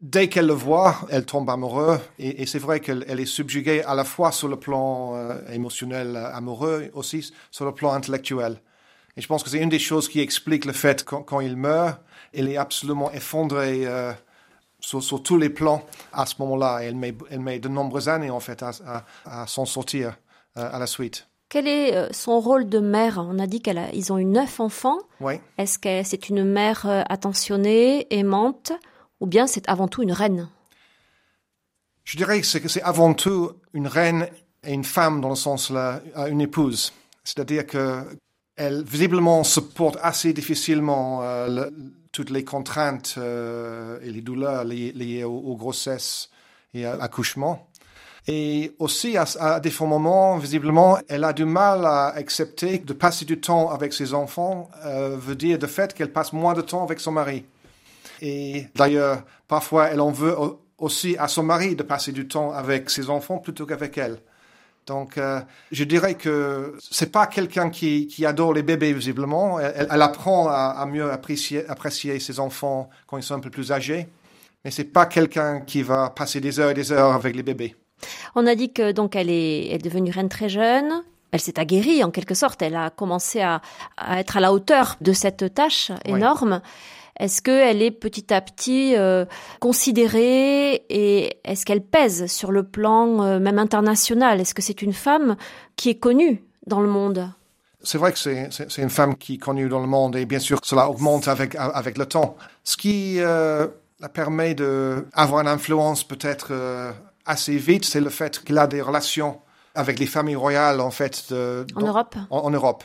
dès qu'elle le voit, elle tombe amoureuse. Et, c'est vrai qu'elle est subjuguée à la fois sur le plan euh, émotionnel, euh, amoureux, aussi sur le plan intellectuel. Et je pense que c'est une des choses qui explique le fait que quand il meurt, elle est absolument effondrée euh, sur, tous les plans à ce moment-là. Elle met, elle met de nombreuses années, en fait, à, s'en sortir à la suite. Quel est son rôle de mère? On a dit qu'ils ont eu neuf enfants. Oui. Est-ce que c'est une mère attentionnée, aimante? Ou bien c'est avant tout une reine Je dirais que c'est avant tout une reine et une femme dans le sens là, une épouse. C'est-à-dire que elle visiblement supporte assez difficilement toutes les contraintes et les douleurs liées, aux, grossesses et à l'accouchement. Et aussi, à, à des moments, visiblement, elle a du mal à accepter de passer du temps avec ses enfants, euh, veut dire de fait qu'elle passe moins de temps avec son mari. Et d'ailleurs, parfois, elle en veut aussi à son mari de passer du temps avec ses enfants plutôt qu'avec elle. Donc, euh, je dirais que c'est pas quelqu'un qui, qui, adore les bébés visiblement. Elle, elle apprend à, à, mieux apprécier, apprécier ses enfants quand ils sont un peu plus âgés, mais c'est pas quelqu'un qui va passer des heures et des heures avec les bébés. On a dit que donc elle est, devenue reine très jeune. Elle s'est aguerrie en quelque sorte. Elle a commencé à, être à la hauteur de cette tâche énorme. Est-ce qu'elle est petit à petit euh, considérée et est-ce qu'elle pèse sur le plan euh, même international? Est-ce que c'est une femme qui est connue dans le monde? C'est vrai que c'est une femme qui est connue dans le monde et bien sûr cela augmente avec, avec le temps. Ce qui euh, la permet d'avoir une influence peut-être assez vite, c'est le fait qu'il a des relations avec les familles royales, en fait. De, en Europe? en, Europe.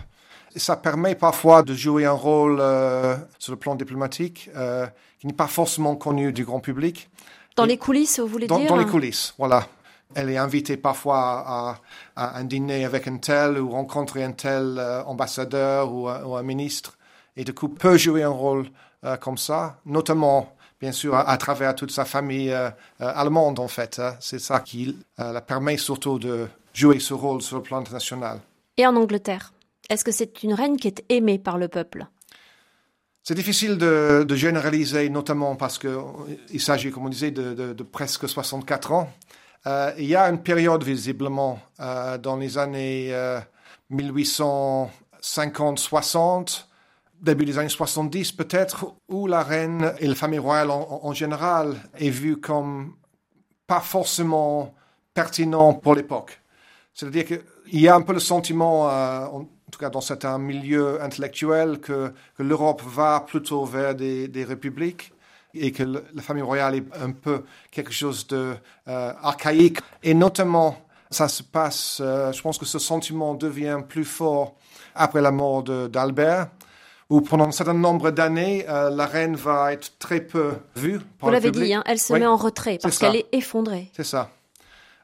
Ça permet parfois de jouer un rôle euh, sur le plan diplomatique euh, qui n'est pas forcément connu du grand public. Dans les coulisses, vous voulez dire Dans les coulisses, voilà. Elle est invitée parfois à, un dîner avec un tel ou rencontrer un tel euh, ambassadeur ou, ou, un ministre et du coup peut jouer un rôle comme ça, notamment bien sûr, à, travers toute sa famille euh, euh, allemande, en fait. Hein. C'est ça qui euh, la permet surtout de jouer ce rôle sur le plan international. Et en Angleterre, est-ce que c'est une reine qui est aimée par le peuple? C'est difficile de, généraliser, notamment parce qu'il s'agit, comme on disait, de, presque 64 ans. il y a une période, visiblement, dans les années 1850-60, début des années 70 peut-être, où la reine et la famille royale en, général est vue comme pas forcément pertinent pour l'époque. C'est-à-dire qu'il y a un peu le sentiment, euh, en tout cas dans certains milieux intellectuels, que, que l'Europe va plutôt vers des, des, républiques et que la famille royale est un peu quelque chose de euh, archaïque. Et notamment, ça se passe, euh, je pense que ce sentiment devient plus fort après la mort d'Albert où pendant un certain nombre d'années, euh, la reine va être très peu vue. Par Vous l'avez dit, hein, elle se met en retrait parce qu'elle est effondrée. C'est ça.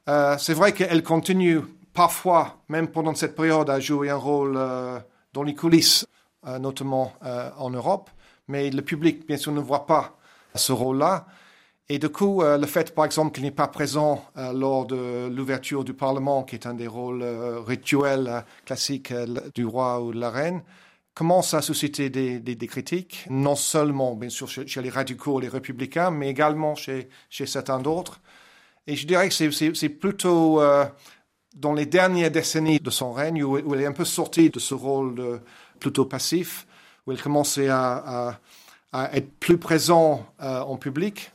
Euh, c'est vrai qu'elle continue parfois, même pendant cette période, à jouer un rôle euh, dans les coulisses, notamment en Europe, mais le public, bien sûr, ne voit pas ce rôle-là. Et du coup, le fait, par exemple, qu'il n'est pas présent lors de l'ouverture du Parlement, qui est un des rôles rituels classiques du roi ou de la reine, commence à susciter des, critiques, non seulement, bien sûr, chez, les radicaux, les républicains, mais également chez, certains d'autres. Et je dirais que c'est plutôt euh, dans les dernières décennies de son règne où, elle est un peu sortie de ce rôle plutôt passif, où elle commençait à, à, être plus présent euh, en public.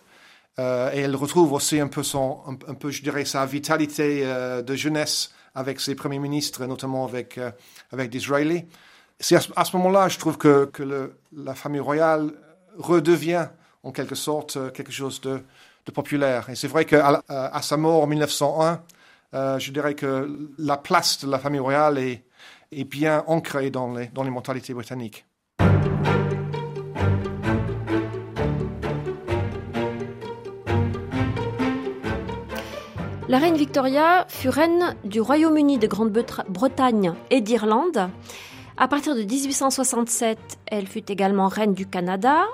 Euh, et elle retrouve aussi un peu, je dirais, sa vitalité de jeunesse avec ses premiers ministres, notamment avec, avec Disraeli c'est à ce moment-là, je trouve que, la famille royale redevient en quelque sorte euh, quelque chose de, populaire. Et c'est vrai qu'à sa mort en 1901, euh, je dirais que la place de la famille royale est, bien ancrée dans les, dans les mentalités britanniques. La reine Victoria fut reine du Royaume-Uni de Grande-Bretagne et d'Irlande. À partir de 1867, elle fut également reine du Canada,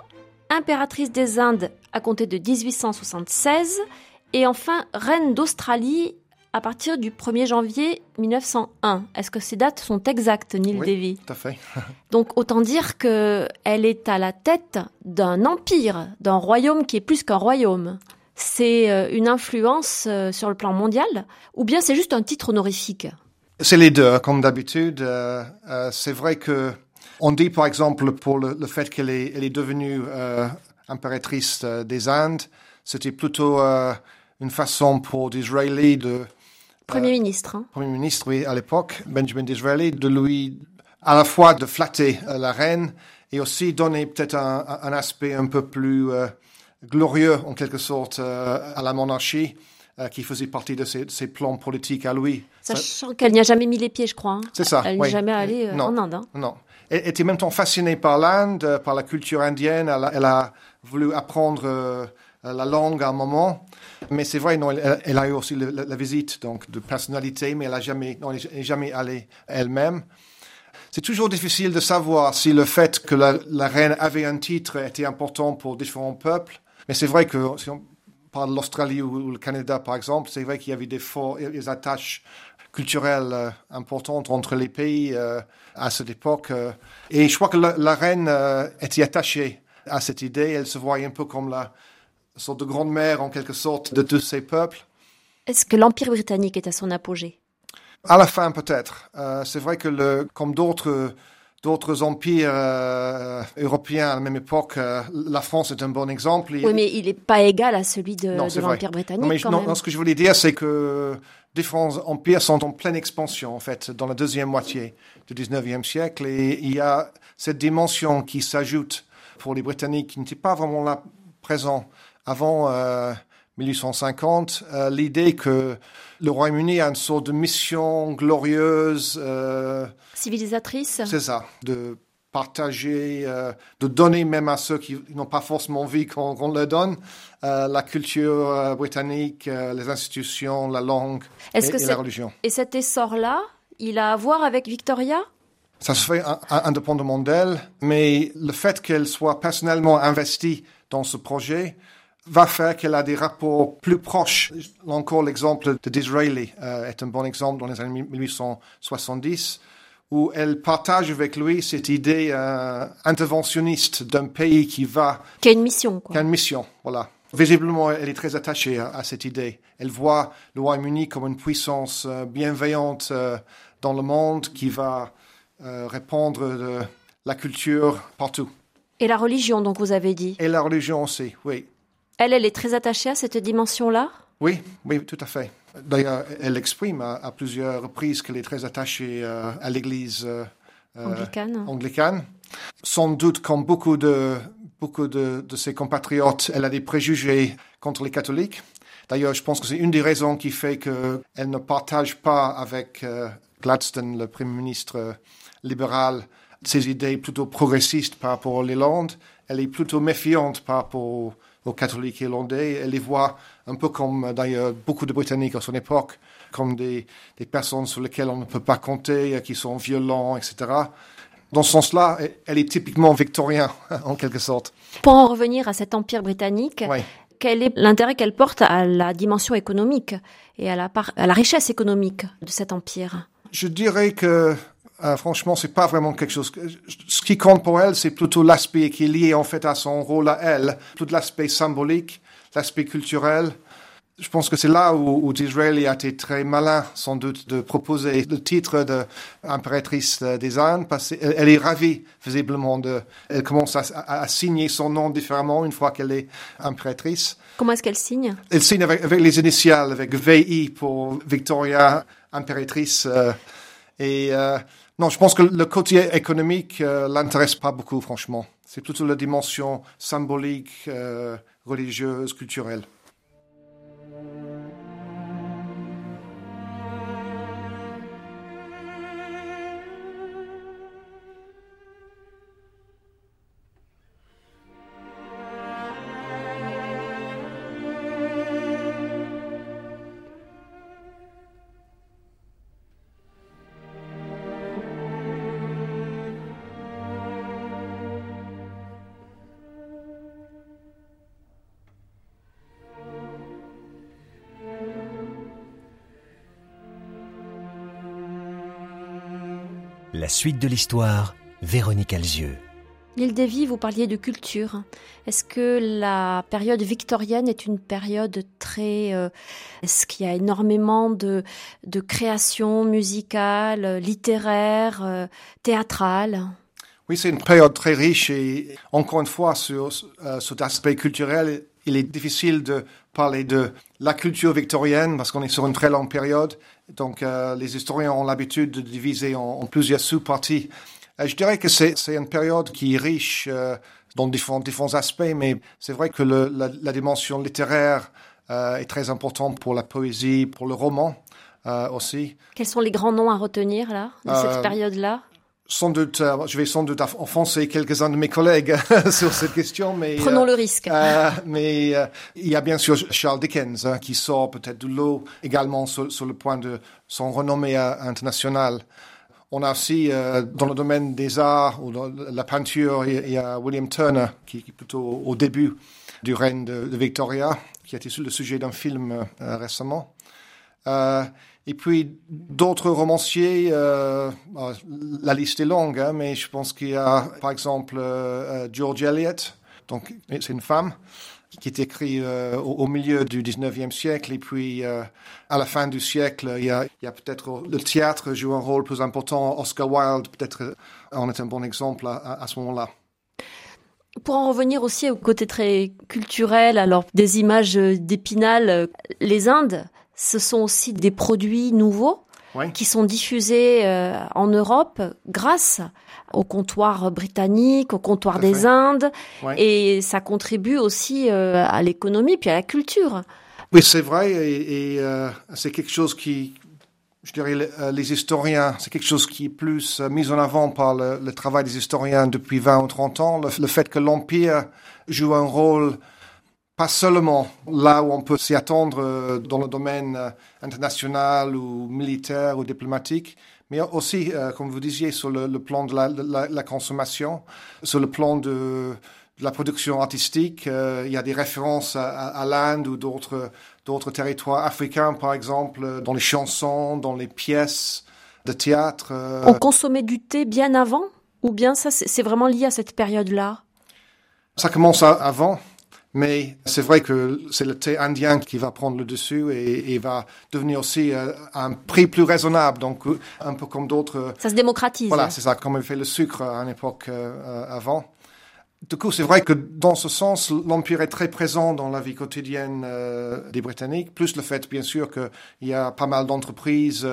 impératrice des Indes à compter de 1876 et enfin reine d'Australie à partir du 1er janvier 1901. Est-ce que ces dates sont exactes, Neil oui, Davy Tout à fait. Donc autant dire qu'elle est à la tête d'un empire, d'un royaume qui est plus qu'un royaume. C'est euh, une influence euh, sur le plan mondial ou bien c'est juste un titre honorifique? C'est les deux, comme d'habitude. Euh, euh, c'est vrai que on dit, par exemple, pour le, fait qu'elle est, elle est devenue euh, impératrice des Indes, c'était plutôt une façon pour Disraeli de Premier ministre. Hein. Premier ministre, oui, à l'époque, Benjamin Disraeli, de lui à la fois de flatter la reine et aussi donner peut-être un, un, aspect un peu plus glorieux, en quelque sorte, à la monarchie. Euh, qui faisait partie de ses, plans politiques à lui. Sachant qu'elle n'y a jamais mis les pieds, je crois. Hein. C'est ça. Elle n'est jamais allée euh, en Inde. Hein. Non. elle était même temps fascinée par l'Inde, par la culture indienne. Elle a, elle a voulu apprendre euh, la langue à un moment. Mais c'est vrai, elle, a eu aussi la, visite donc, de personnalité, mais elle n'est jamais allée elle-même. C'est toujours difficile de savoir si le fait que la, reine avait un titre était important pour différents peuples. Mais c'est vrai que si on parle de l'Australie ou, ou, le Canada, par exemple, c'est vrai qu'il y avait des, forts, des attaches culturelles euh, importantes entre les pays euh, à cette époque. Euh, et je crois que la, la reine euh, était attachée à cette idée. Elle se voyait un peu comme la sorte de grande-mère, en quelque sorte, de tous ces peuples. Est-ce que l'Empire britannique est à son apogée? À la fin, peut-être. Euh, c'est vrai que, le, comme d'autres d'autres empires euh, européens à la même époque, euh, la France est un bon exemple. Oui, mais il n'est pas égal à celui de, de l'Empire britannique. Non, mais quand non, même. non, ce que je voulais dire, c'est que différents empires sont en pleine expansion, en fait, dans la deuxième moitié du 19e siècle. Et il y a cette dimension qui s'ajoute pour les Britanniques qui n'était pas vraiment là présent avant euh, 1850, euh, l'idée que le Royaume-Uni a une sorte de mission glorieuse. Euh, Civilisatrice C'est ça, de partager, euh, de donner même à ceux qui n'ont pas forcément envie qu'on qu leur donne, euh, la culture euh, britannique, euh, les institutions, la langue et, que et la religion. Et cet essor-là, il a à voir avec Victoria? Ça se fait indépendamment d'elle, mais le fait qu'elle soit personnellement investie dans ce projet va faire qu'elle a des rapports plus proches. Encore l'exemple de Disraeli euh, est un bon exemple dans les années 1870 où elle partage avec lui cette idée euh, interventionniste d'un pays qui va... Qui a une mission. Quoi. Qui a une mission, voilà. Visiblement, elle est très attachée à, à cette idée. Elle voit le Royaume-Uni comme une puissance euh, bienveillante euh, dans le monde qui va répandre de la culture partout. Et la religion, donc vous avez dit Et la religion aussi, oui. Elle, elle est très attachée à cette dimension-là? Oui, oui, tout à fait. D'ailleurs, elle exprime à, à, plusieurs reprises qu'elle est très attachée euh, à l'Église euh, anglicane. anglicane. Sans doute, comme beaucoup de beaucoup de, de, ses compatriotes, elle a des préjugés contre les catholiques. D'ailleurs, je pense que c'est une des raisons qui fait qu'elle ne partage pas avec euh, Gladstone, le Premier ministre libéral, ses idées plutôt progressistes par rapport à l'Irlande. Elle est plutôt méfiante par rapport aux, catholiques irlandais. Elle les voit un peu comme d'ailleurs beaucoup de Britanniques à son époque, comme des, des, personnes sur lesquelles on ne peut pas compter, qui sont violents, etc. Dans ce sens-là, elle est typiquement victorien, en quelque sorte. Pour en revenir à cet empire britannique, oui. quel est l'intérêt qu'elle porte à la dimension économique et à la, part, à la richesse économique de cet empire? Je dirais que euh, franchement, c'est pas vraiment quelque chose. Que, ce qui compte pour elle, c'est plutôt l'aspect qui est lié en fait à son rôle à elle, tout l'aspect symbolique, l'aspect culturel. Je pense que c'est là où, où Disraeli a été très malin, sans doute, de proposer le titre d'impératrice des Indes, parce qu'elle elle est ravie, visiblement, de, elle commence à, à, à, signer son nom différemment une fois qu'elle est impératrice. Comment est-ce qu'elle signe? Elle signe avec, avec, les initiales, avec VI pour Victoria, impératrice. Euh, et euh, non, je pense que le côté économique euh, l'intéresse pas beaucoup, franchement. C'est plutôt la dimension symbolique, euh, religieuse, culturelle. Suite de l'histoire, Véronique Alzieux. L'île des Vies, vous parliez de culture. Est-ce que la période victorienne est une période très... Euh, Est-ce qu'il y a énormément de, de créations musicales, littéraires, euh, théâtrales? Oui, c'est une période très riche et encore une fois, sur euh, cet aspect culturel, il est difficile de parler de la culture victorienne parce qu'on est sur une très longue période. Donc, euh, les historiens ont l'habitude de diviser en, en plusieurs sous-parties. Euh, je dirais que c'est une période qui est riche euh, dans différents, différents aspects, mais c'est vrai que le, la, la, dimension littéraire euh, est très importante pour la poésie, pour le roman aussi. Quels sont les grands noms à retenir là, de cette période-là? Sans doute, euh, je vais sans doute offenser quelques-uns de mes collègues sur cette question, mais prenons le risque. Euh, mais il y a bien sûr Charles Dickens hein, qui sort peut-être de l'eau également sur, sur, le point de son renommée internationale. On a aussi dans le domaine des arts ou dans la peinture, il y a William Turner qui, est plutôt au début du règne de, de Victoria, qui a été le sujet d'un film récemment. Euh, et puis d'autres romanciers, euh, bah, la liste est longue, hein, mais je pense qu'il y a par exemple euh, George Eliot, donc c'est une femme qui est écrit au, milieu du 19e siècle et puis à la fin du siècle, il y a, peut-être le théâtre joue un rôle plus important. Oscar Wilde peut-être en est un bon exemple à ce moment-là. Pour en revenir aussi au côté très culturel, alors des images d'Épinal, les Indes, ce sont aussi des produits nouveaux qui sont diffusés euh, en Europe grâce au comptoir britannique, au comptoir des Indes, et ça contribue aussi euh, à l'économie puis à la culture. Oui, c'est vrai, et, euh, c'est quelque chose qui, je dirais, les, historiens, c'est quelque chose qui est plus mis en avant par le, travail des historiens depuis 20 ou 30 ans, le fait que l'Empire joue un rôle pas seulement là où on peut s'y attendre euh, dans le domaine euh, international ou militaire ou diplomatique, mais aussi, euh, comme vous disiez, sur le, plan de la, consommation, sur le plan de, la production artistique. il y a des références à, l'Inde ou d'autres, d'autres territoires africains, par exemple, dans les chansons, dans les pièces de théâtre. On consommait du thé bien avant Ou bien ça, c'est vraiment lié à cette période-là? Ça commence avant. Mais c'est vrai que c'est le thé indien qui va prendre le dessus et, va devenir aussi euh, un prix plus raisonnable, donc euh, un peu comme d'autres. Ça se démocratise. Voilà, c'est ça, comme on fait le sucre à une époque euh, avant. Du coup, c'est vrai que dans ce sens, l'Empire est très présent dans la vie quotidienne des Britanniques, plus le fait, bien sûr, qu'il y a pas mal d'entreprises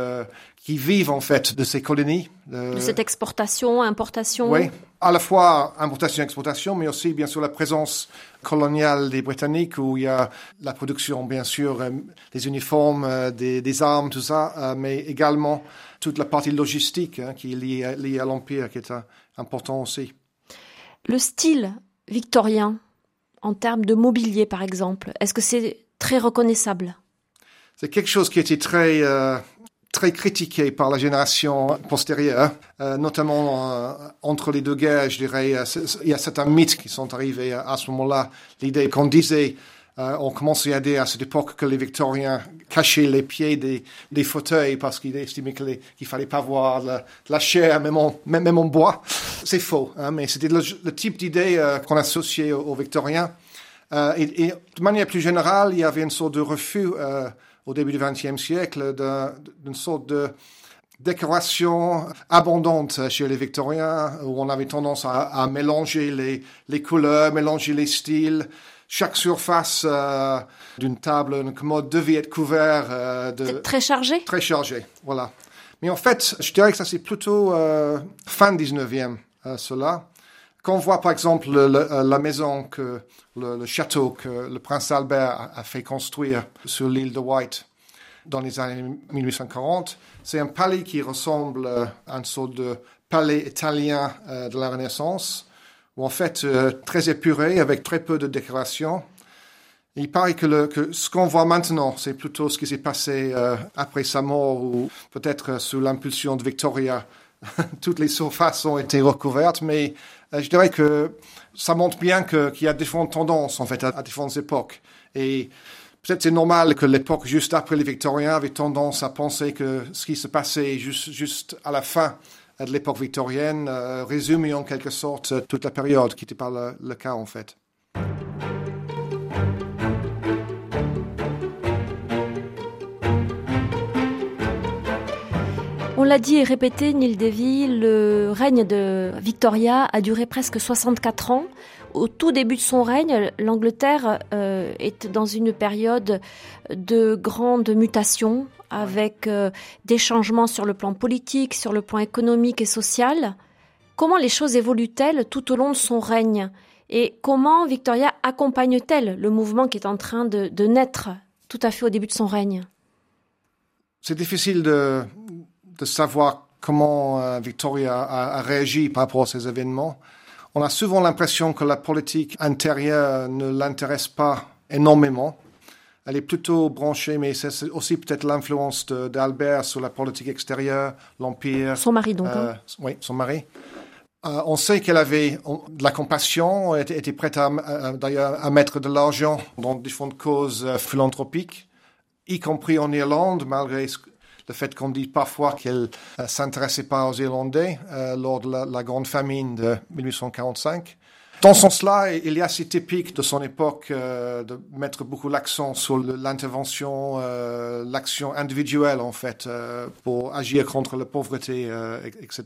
qui vivent en fait de ces colonies. de cette exportation, importation. Oui, à la fois importation, exportation, mais aussi bien sûr la présence coloniale des Britanniques où il y a la production, bien sûr, euh, des uniformes, euh, des, armes, tout ça, euh, mais également toute la partie logistique hein, qui est liée, à l'Empire, qui est important aussi. Le style victorien, en termes de mobilier, par exemple, est-ce que c'est très reconnaissable? C'est quelque chose qui était très très critiqué par la génération postérieure, euh, notamment euh, entre les deux guerres, je dirais. Euh, il y a certains mythes qui sont arrivés à ce moment-là. L'idée qu'on disait, on commençait à dire à cette époque que les Victoriens cachaient les pieds des, des fauteuils parce qu'ils estimaient qu'il fallait pas voir la, chair, même en, même, en bois. C'est faux, hein, mais c'était le, type d'idée qu'on associait aux, Victoriens. Et, et, de manière plus générale, il y avait une sorte de refus au début du XXe siècle d'une sorte de décoration abondante chez les Victoriens, où on avait tendance à, mélanger les, les, couleurs, mélanger les styles. Chaque surface euh, d'une table, une commode devait être couverte euh, de... Très chargé? Très chargé, voilà. Mais en fait, je dirais que ça c'est plutôt euh, fin 19e, cela. Quand on voit par exemple la maison que le, château que le prince Albert a, fait construire sur l'île de White dans les années 1840, c'est un palais qui ressemble à une sorte de palais italien de la Renaissance, où en fait euh, très épuré avec très peu de décoration. Il paraît que, ce qu'on voit maintenant, c'est plutôt ce qui s'est passé après sa mort ou peut-être sous l'impulsion de Victoria. Toutes les surfaces ont été recouvertes, mais euh, je dirais que ça montre bien qu'il y a différentes tendances en fait à, différentes époques. Et peut-être c'est normal que l'époque juste après les Victoriens avait tendance à penser que ce qui se passait juste à la fin de l'époque victorienne euh, résumait en quelque sorte toute la période, qui n'était pas le cas en fait. On l'a dit et répété, Neil Davy, le règne de Victoria a duré presque 64 ans. Au tout début de son règne, l'Angleterre euh, est dans une période de grande mutation, avec euh, des changements sur le plan politique, sur le plan économique et social. Comment les choses évoluent-elles tout au long de son règne? Et comment Victoria accompagne-t-elle le mouvement qui est en train de, de naître tout à fait au début de son règne? C'est difficile de, de savoir comment Victoria a, a, réagi par rapport à ces événements. On a souvent l'impression que la politique intérieure ne l'intéresse pas énormément. Elle est plutôt branchée, mais c'est aussi peut-être l'influence d'Albert sur la politique extérieure, l'Empire. Son mari, donc. Euh, hein. Oui, son mari. Euh, on sait qu'elle avait de la compassion, était, était prête à, d'ailleurs à mettre de l'argent dans différentes causes euh, philanthropiques, y compris en Irlande, malgré le fait qu'on dit parfois qu'elle ne s'intéressait pas aux Irlandais lors de la, grande famine de 1845. Dans ce sens-là, il est assez typique de son époque euh, de mettre beaucoup l'accent sur l'intervention, euh, l'action individuelle en fait, euh, pour agir contre la pauvreté, etc.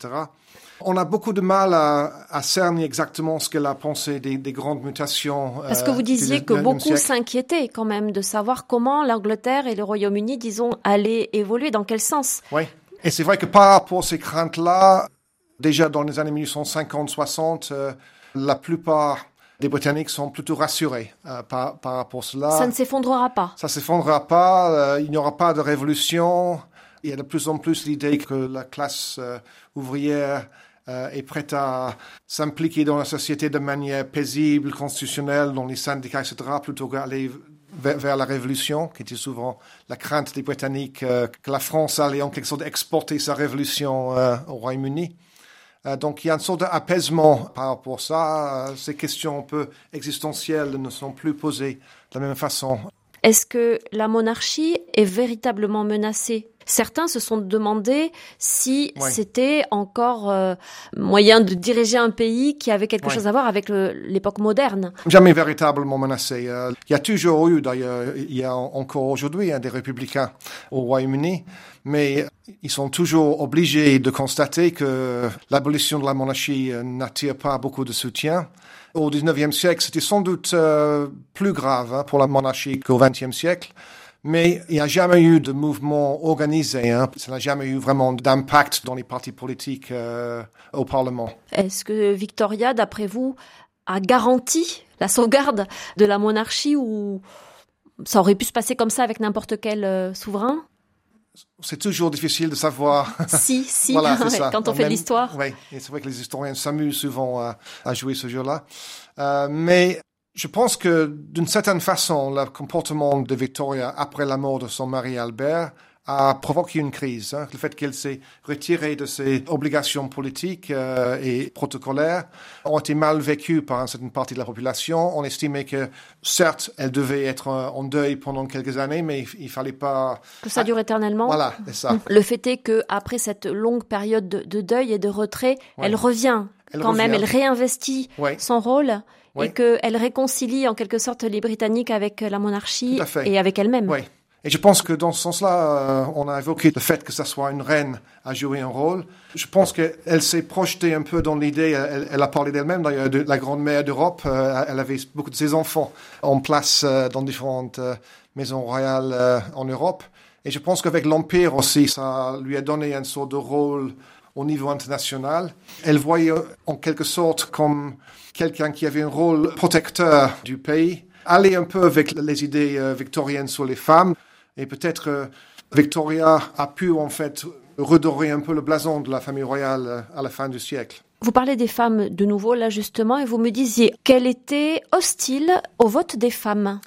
On a beaucoup de mal à, à, cerner exactement ce qu'elle a pensé des, des, grandes mutations. Parce que vous disiez que beaucoup s'inquiétaient quand même de savoir comment l'Angleterre et le Royaume-Uni, disons, allaient évoluer, dans quel sens. Oui, et c'est vrai que par rapport à ces craintes-là, déjà dans les années 1850-60, la plupart des Britanniques sont plutôt rassurés euh, par, par, rapport à cela. Ça ne s'effondrera pas. Ça ne s'effondrera pas. Euh, il n'y aura pas de révolution. Il y a de plus en plus l'idée que la classe euh, ouvrière est prête à s'impliquer dans la société de manière paisible, constitutionnelle, dans les syndicats, etc., plutôt qu'aller vers, vers, la révolution, qui était souvent la crainte des Britanniques que la France allait en quelque sorte exporter sa révolution au Royaume-Uni. Euh, donc il y a une sorte d'apaisement par rapport à ça. Euh, ces questions un peu existentielles ne sont plus posées de la même façon. Est-ce que la monarchie est véritablement menacée Certains se sont demandé si c'était encore euh, moyen de diriger un pays qui avait quelque chose à voir avec l'époque moderne. Jamais véritablement menacé. il y a toujours eu, d'ailleurs, il y a encore aujourd'hui hein, des républicains au Royaume-Uni mais ils sont toujours obligés de constater que l'abolition de la monarchie euh, n'attire pas beaucoup de soutien. Au XIXe siècle, c'était sans doute euh, plus grave hein, pour la monarchie qu'au XXe siècle. Mais il n'y a jamais eu de mouvement organisé. Hein. Ça n'a jamais eu vraiment d'impact dans les partis politiques euh, au Parlement. Est-ce que Victoria, d'après vous, a garanti la sauvegarde de la monarchie ou ça aurait pu se passer comme ça avec n'importe quel souverain? C'est toujours difficile de savoir. Si, si, voilà, quand on fait l'histoire. Oui, c'est vrai que les historiens s'amusent souvent à, à, jouer ce jeu-là. Euh, mais je pense que d'une certaine façon, le comportement de Victoria après la mort de son mari Albert a provoqué une crise. Hein. Le fait qu'elle s'est retirée de ses obligations politiques euh, et protocolaires ont été mal vécues par une certaine partie de la population. On estimait que, certes, elle devait être en deuil pendant quelques années, mais il, fallait pas... Que ça dure éternellement Voilà, c'est ça. Le fait est que après cette longue période de, deuil et de retrait, elle revient quand même, elle réinvestit son rôle. Et qu'elle réconcilie en quelque sorte les Britanniques avec la monarchie et avec elle-même. Oui. Et je pense que dans ce sens-là, euh, on a évoqué le fait que ça soit une reine à jouer un rôle. Je pense qu'elle s'est projetée un peu dans l'idée, elle, a parlé d'elle-même d'ailleurs, de la grande-mère d'Europe. Euh, elle avait beaucoup de ses enfants en place euh, dans différentes maisons royales en Europe. Et je pense qu'avec l'Empire aussi, ça lui a donné une sorte de rôle au niveau international. Elle voyait en quelque sorte comme quelqu'un qui avait un rôle protecteur du pays, aller un peu avec les idées victoriennes sur les femmes. Et peut-être euh, Victoria a pu en fait redorer un peu le blason de la famille royale euh, à la fin du siècle. Vous parlez des femmes de nouveau là justement et vous me disiez qu'elle était hostile au vote des femmes.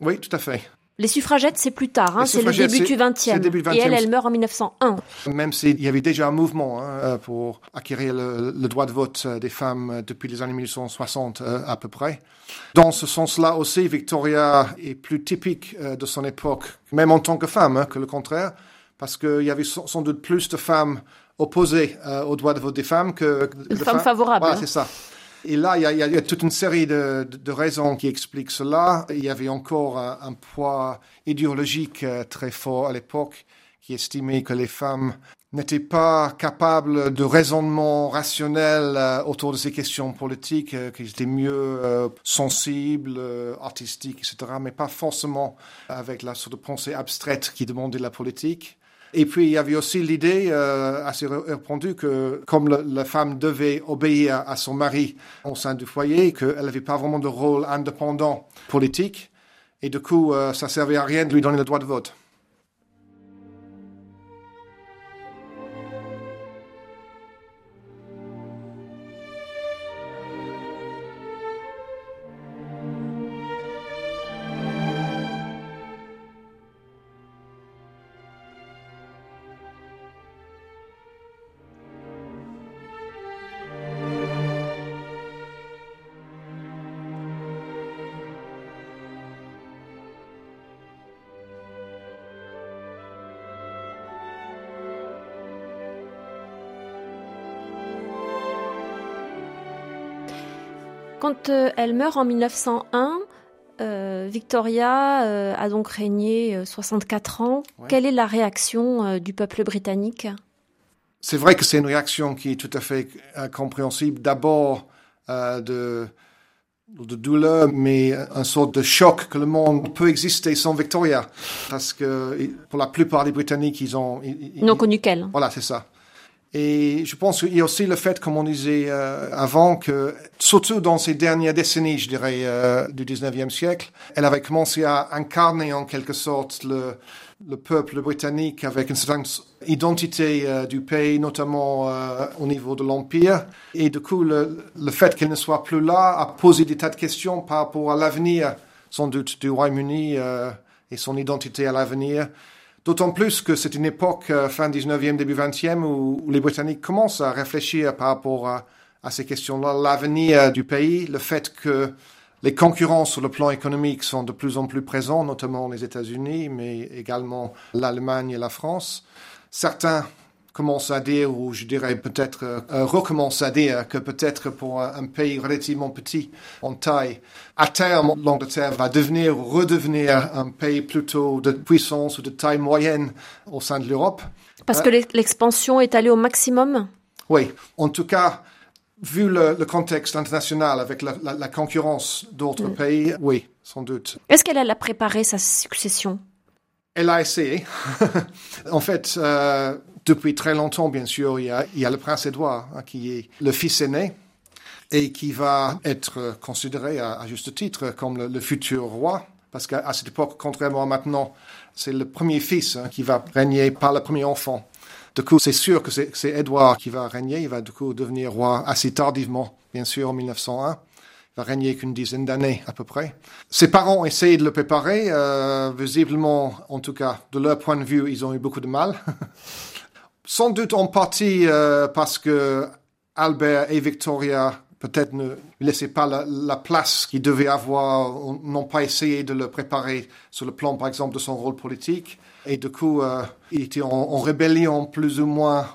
Oui, tout à fait. Les suffragettes, c'est plus tard, hein, c'est le début du XXe. Et elle, elle meurt en 1901. Même s'il y avait déjà un mouvement hein, euh, pour acquérir le, droit de vote euh, des femmes euh, depuis les années 1860 à peu près. Dans ce sens-là aussi, Victoria est plus typique de son époque, même en tant que femme, hein, que le contraire, parce qu'il y avait sans doute plus de femmes opposées au droit de vote des femmes que de, femmes favorables. Voilà, c'est ça. Et là, il y, a, toute une série de, raisons qui expliquent cela. Il y avait encore un, poids idéologique euh, très fort à l'époque qui estimait que les femmes n'étaient pas capables de raisonnement rationnel euh, autour de ces questions politiques, euh, qu'elles étaient mieux sensibles, artistiques, etc., mais pas forcément avec la sorte de pensée abstraite qui demandait la politique. Et puis, il y avait aussi l'idée euh, assez répandue que comme la femme devait obéir à son mari au sein du foyer, qu'elle n'avait pas vraiment de rôle indépendant politique, et du coup, euh, ça servait à rien de lui donner le droit de vote. Quand euh, elle meurt en 1901, euh, Victoria euh, a donc régné 64 ans. Quelle est la réaction du peuple britannique? C'est vrai que c'est une réaction qui est tout à fait compréhensible. D'abord de, de douleur, mais un sorte de choc que le monde peut exister sans Victoria. Parce que pour la plupart des Britanniques, ils ont... Ils n'ont connu qu'elle. Voilà, c'est ça. Et je pense qu'il y a aussi le fait, comme on disait euh, avant, que surtout dans ces dernières décennies, je dirais, euh, du 19e siècle, elle avait commencé à incarner en quelque sorte le, le peuple britannique avec une certaine identité euh, du pays, notamment au niveau de l'Empire. Et du coup, le, le fait qu'elle ne soit plus là a posé des tas de questions par rapport à l'avenir, sans doute, du Royaume-Uni et son identité à l'avenir. D'autant plus que c'est une époque, euh, fin 19e, début 20e, où, les Britanniques commencent à réfléchir par rapport à, ces questions-là, l'avenir du pays, le fait que les concurrents sur le plan économique sont de plus en plus présents, notamment les États-Unis, mais également l'Allemagne et la France. Certains commence à dire, ou je dirais peut-être euh, recommence à dire que peut-être pour un, pays relativement petit en taille, à terme, l'Angleterre va devenir, redevenir un pays plutôt de puissance ou de taille moyenne au sein de l'Europe. Parce que l'expansion est allée au maximum? Oui, en tout cas, vu le, contexte international avec la, concurrence d'autres mm. pays, oui, sans doute. Est-ce qu'elle a préparé sa succession? Elle a essayé. en fait, euh, depuis très longtemps, bien sûr, il y a, il le prince Édouard, hein, qui est le fils aîné et qui va être considéré à, juste titre comme le, futur roi. Parce qu'à cette époque, contrairement à maintenant, c'est le premier fils hein, qui va régner par le premier enfant. Du coup, c'est sûr que c'est Édouard qui va régner. Il va du coup devenir roi assez tardivement, bien sûr, en 1901 va régner qu'une dizaine d'années à peu près. Ses parents essayé de le préparer, euh, visiblement, en tout cas, de leur point de vue, ils ont eu beaucoup de mal. Sans doute en partie euh, parce que Albert et Victoria peut-être ne laissaient pas la, place qu'ils devaient avoir, n'ont pas essayé de le préparer sur le plan, par exemple, de son rôle politique. Et du coup, euh, il était en, rébellion plus ou moins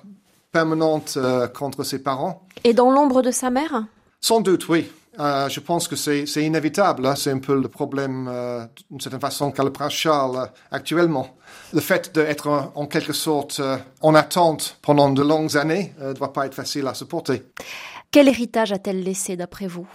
permanente euh, contre ses parents. Et dans l'ombre de sa mère? Sans doute, oui. Euh, je pense que c'est inévitable. Hein. C'est un peu le problème, euh, d'une certaine façon, qu'a le prince Charles euh, actuellement. Le fait d'être en quelque sorte en attente pendant de longues années ne doit pas être facile à supporter. Quel héritage a-t-elle laissé d'après vous?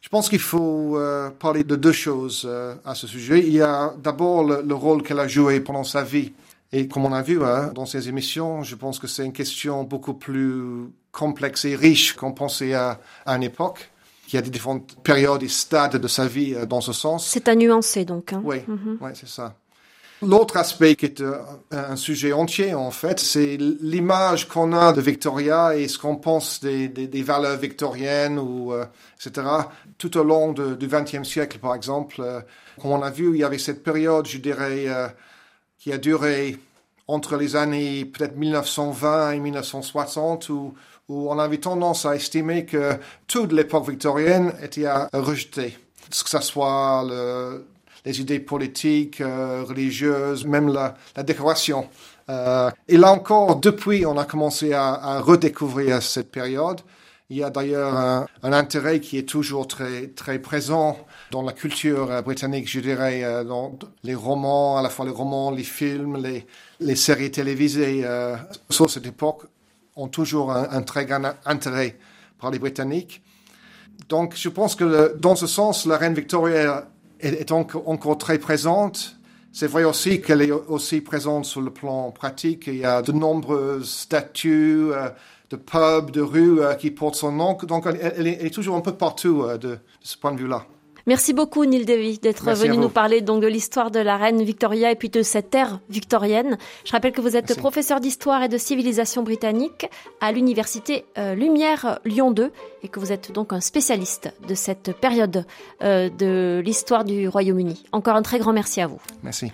Je pense qu'il faut parler de deux choses à ce sujet. Il y a d'abord le, rôle qu'elle a joué pendant sa vie. Et comme on a vu hein, dans ces émissions, je pense que c'est une question beaucoup plus complexe et riche qu'on pensait à, à une époque qui a des différentes périodes et stades de sa vie euh, dans ce sens. C'est à nuancer donc. Hein. Oui, mhm. c'est ça. L'autre aspect qui est euh, un sujet entier, en fait, c'est l'image qu'on a de Victoria et ce qu'on pense des, valeurs victoriennes, ou, euh, etc. Tout au long du XXe siècle, par exemple, comme on a vu, il y avait cette période, je dirais, qui a duré entre les années peut-être 1920 et 1960, où, on avait tendance à estimer que toute l'époque victorienne était à rejeter, que ce soit les idées politiques, euh, religieuses, même la, décoration. Euh, et là encore, depuis, on a commencé à, redécouvrir cette période. Il y a d'ailleurs un, intérêt qui est toujours très, très présent dans la culture euh, britannique, je dirais, dans les romans, à la fois les romans, les films, les, séries télévisées. sur cette époque, ont toujours un, très grand intérêt par les Britanniques. Donc, je pense que dans ce sens, la reine Victoria est, encore très présente. C'est vrai aussi qu'elle est aussi présente sur le plan pratique. Il y a de nombreuses statues, euh, de pubs, de rues euh, qui portent son nom. Donc, elle, est, toujours un peu partout euh, de ce point de vue-là. Merci beaucoup Neil Davy d'être venu nous parler donc de l'histoire de la reine Victoria et puis de cette ère victorienne. Je rappelle que vous êtes professeur d'histoire et de civilisation britannique à l'université euh, Lumière Lyon 2 et que vous êtes donc un spécialiste de cette période euh, de l'histoire du Royaume-Uni. Encore un très grand merci à vous. Merci.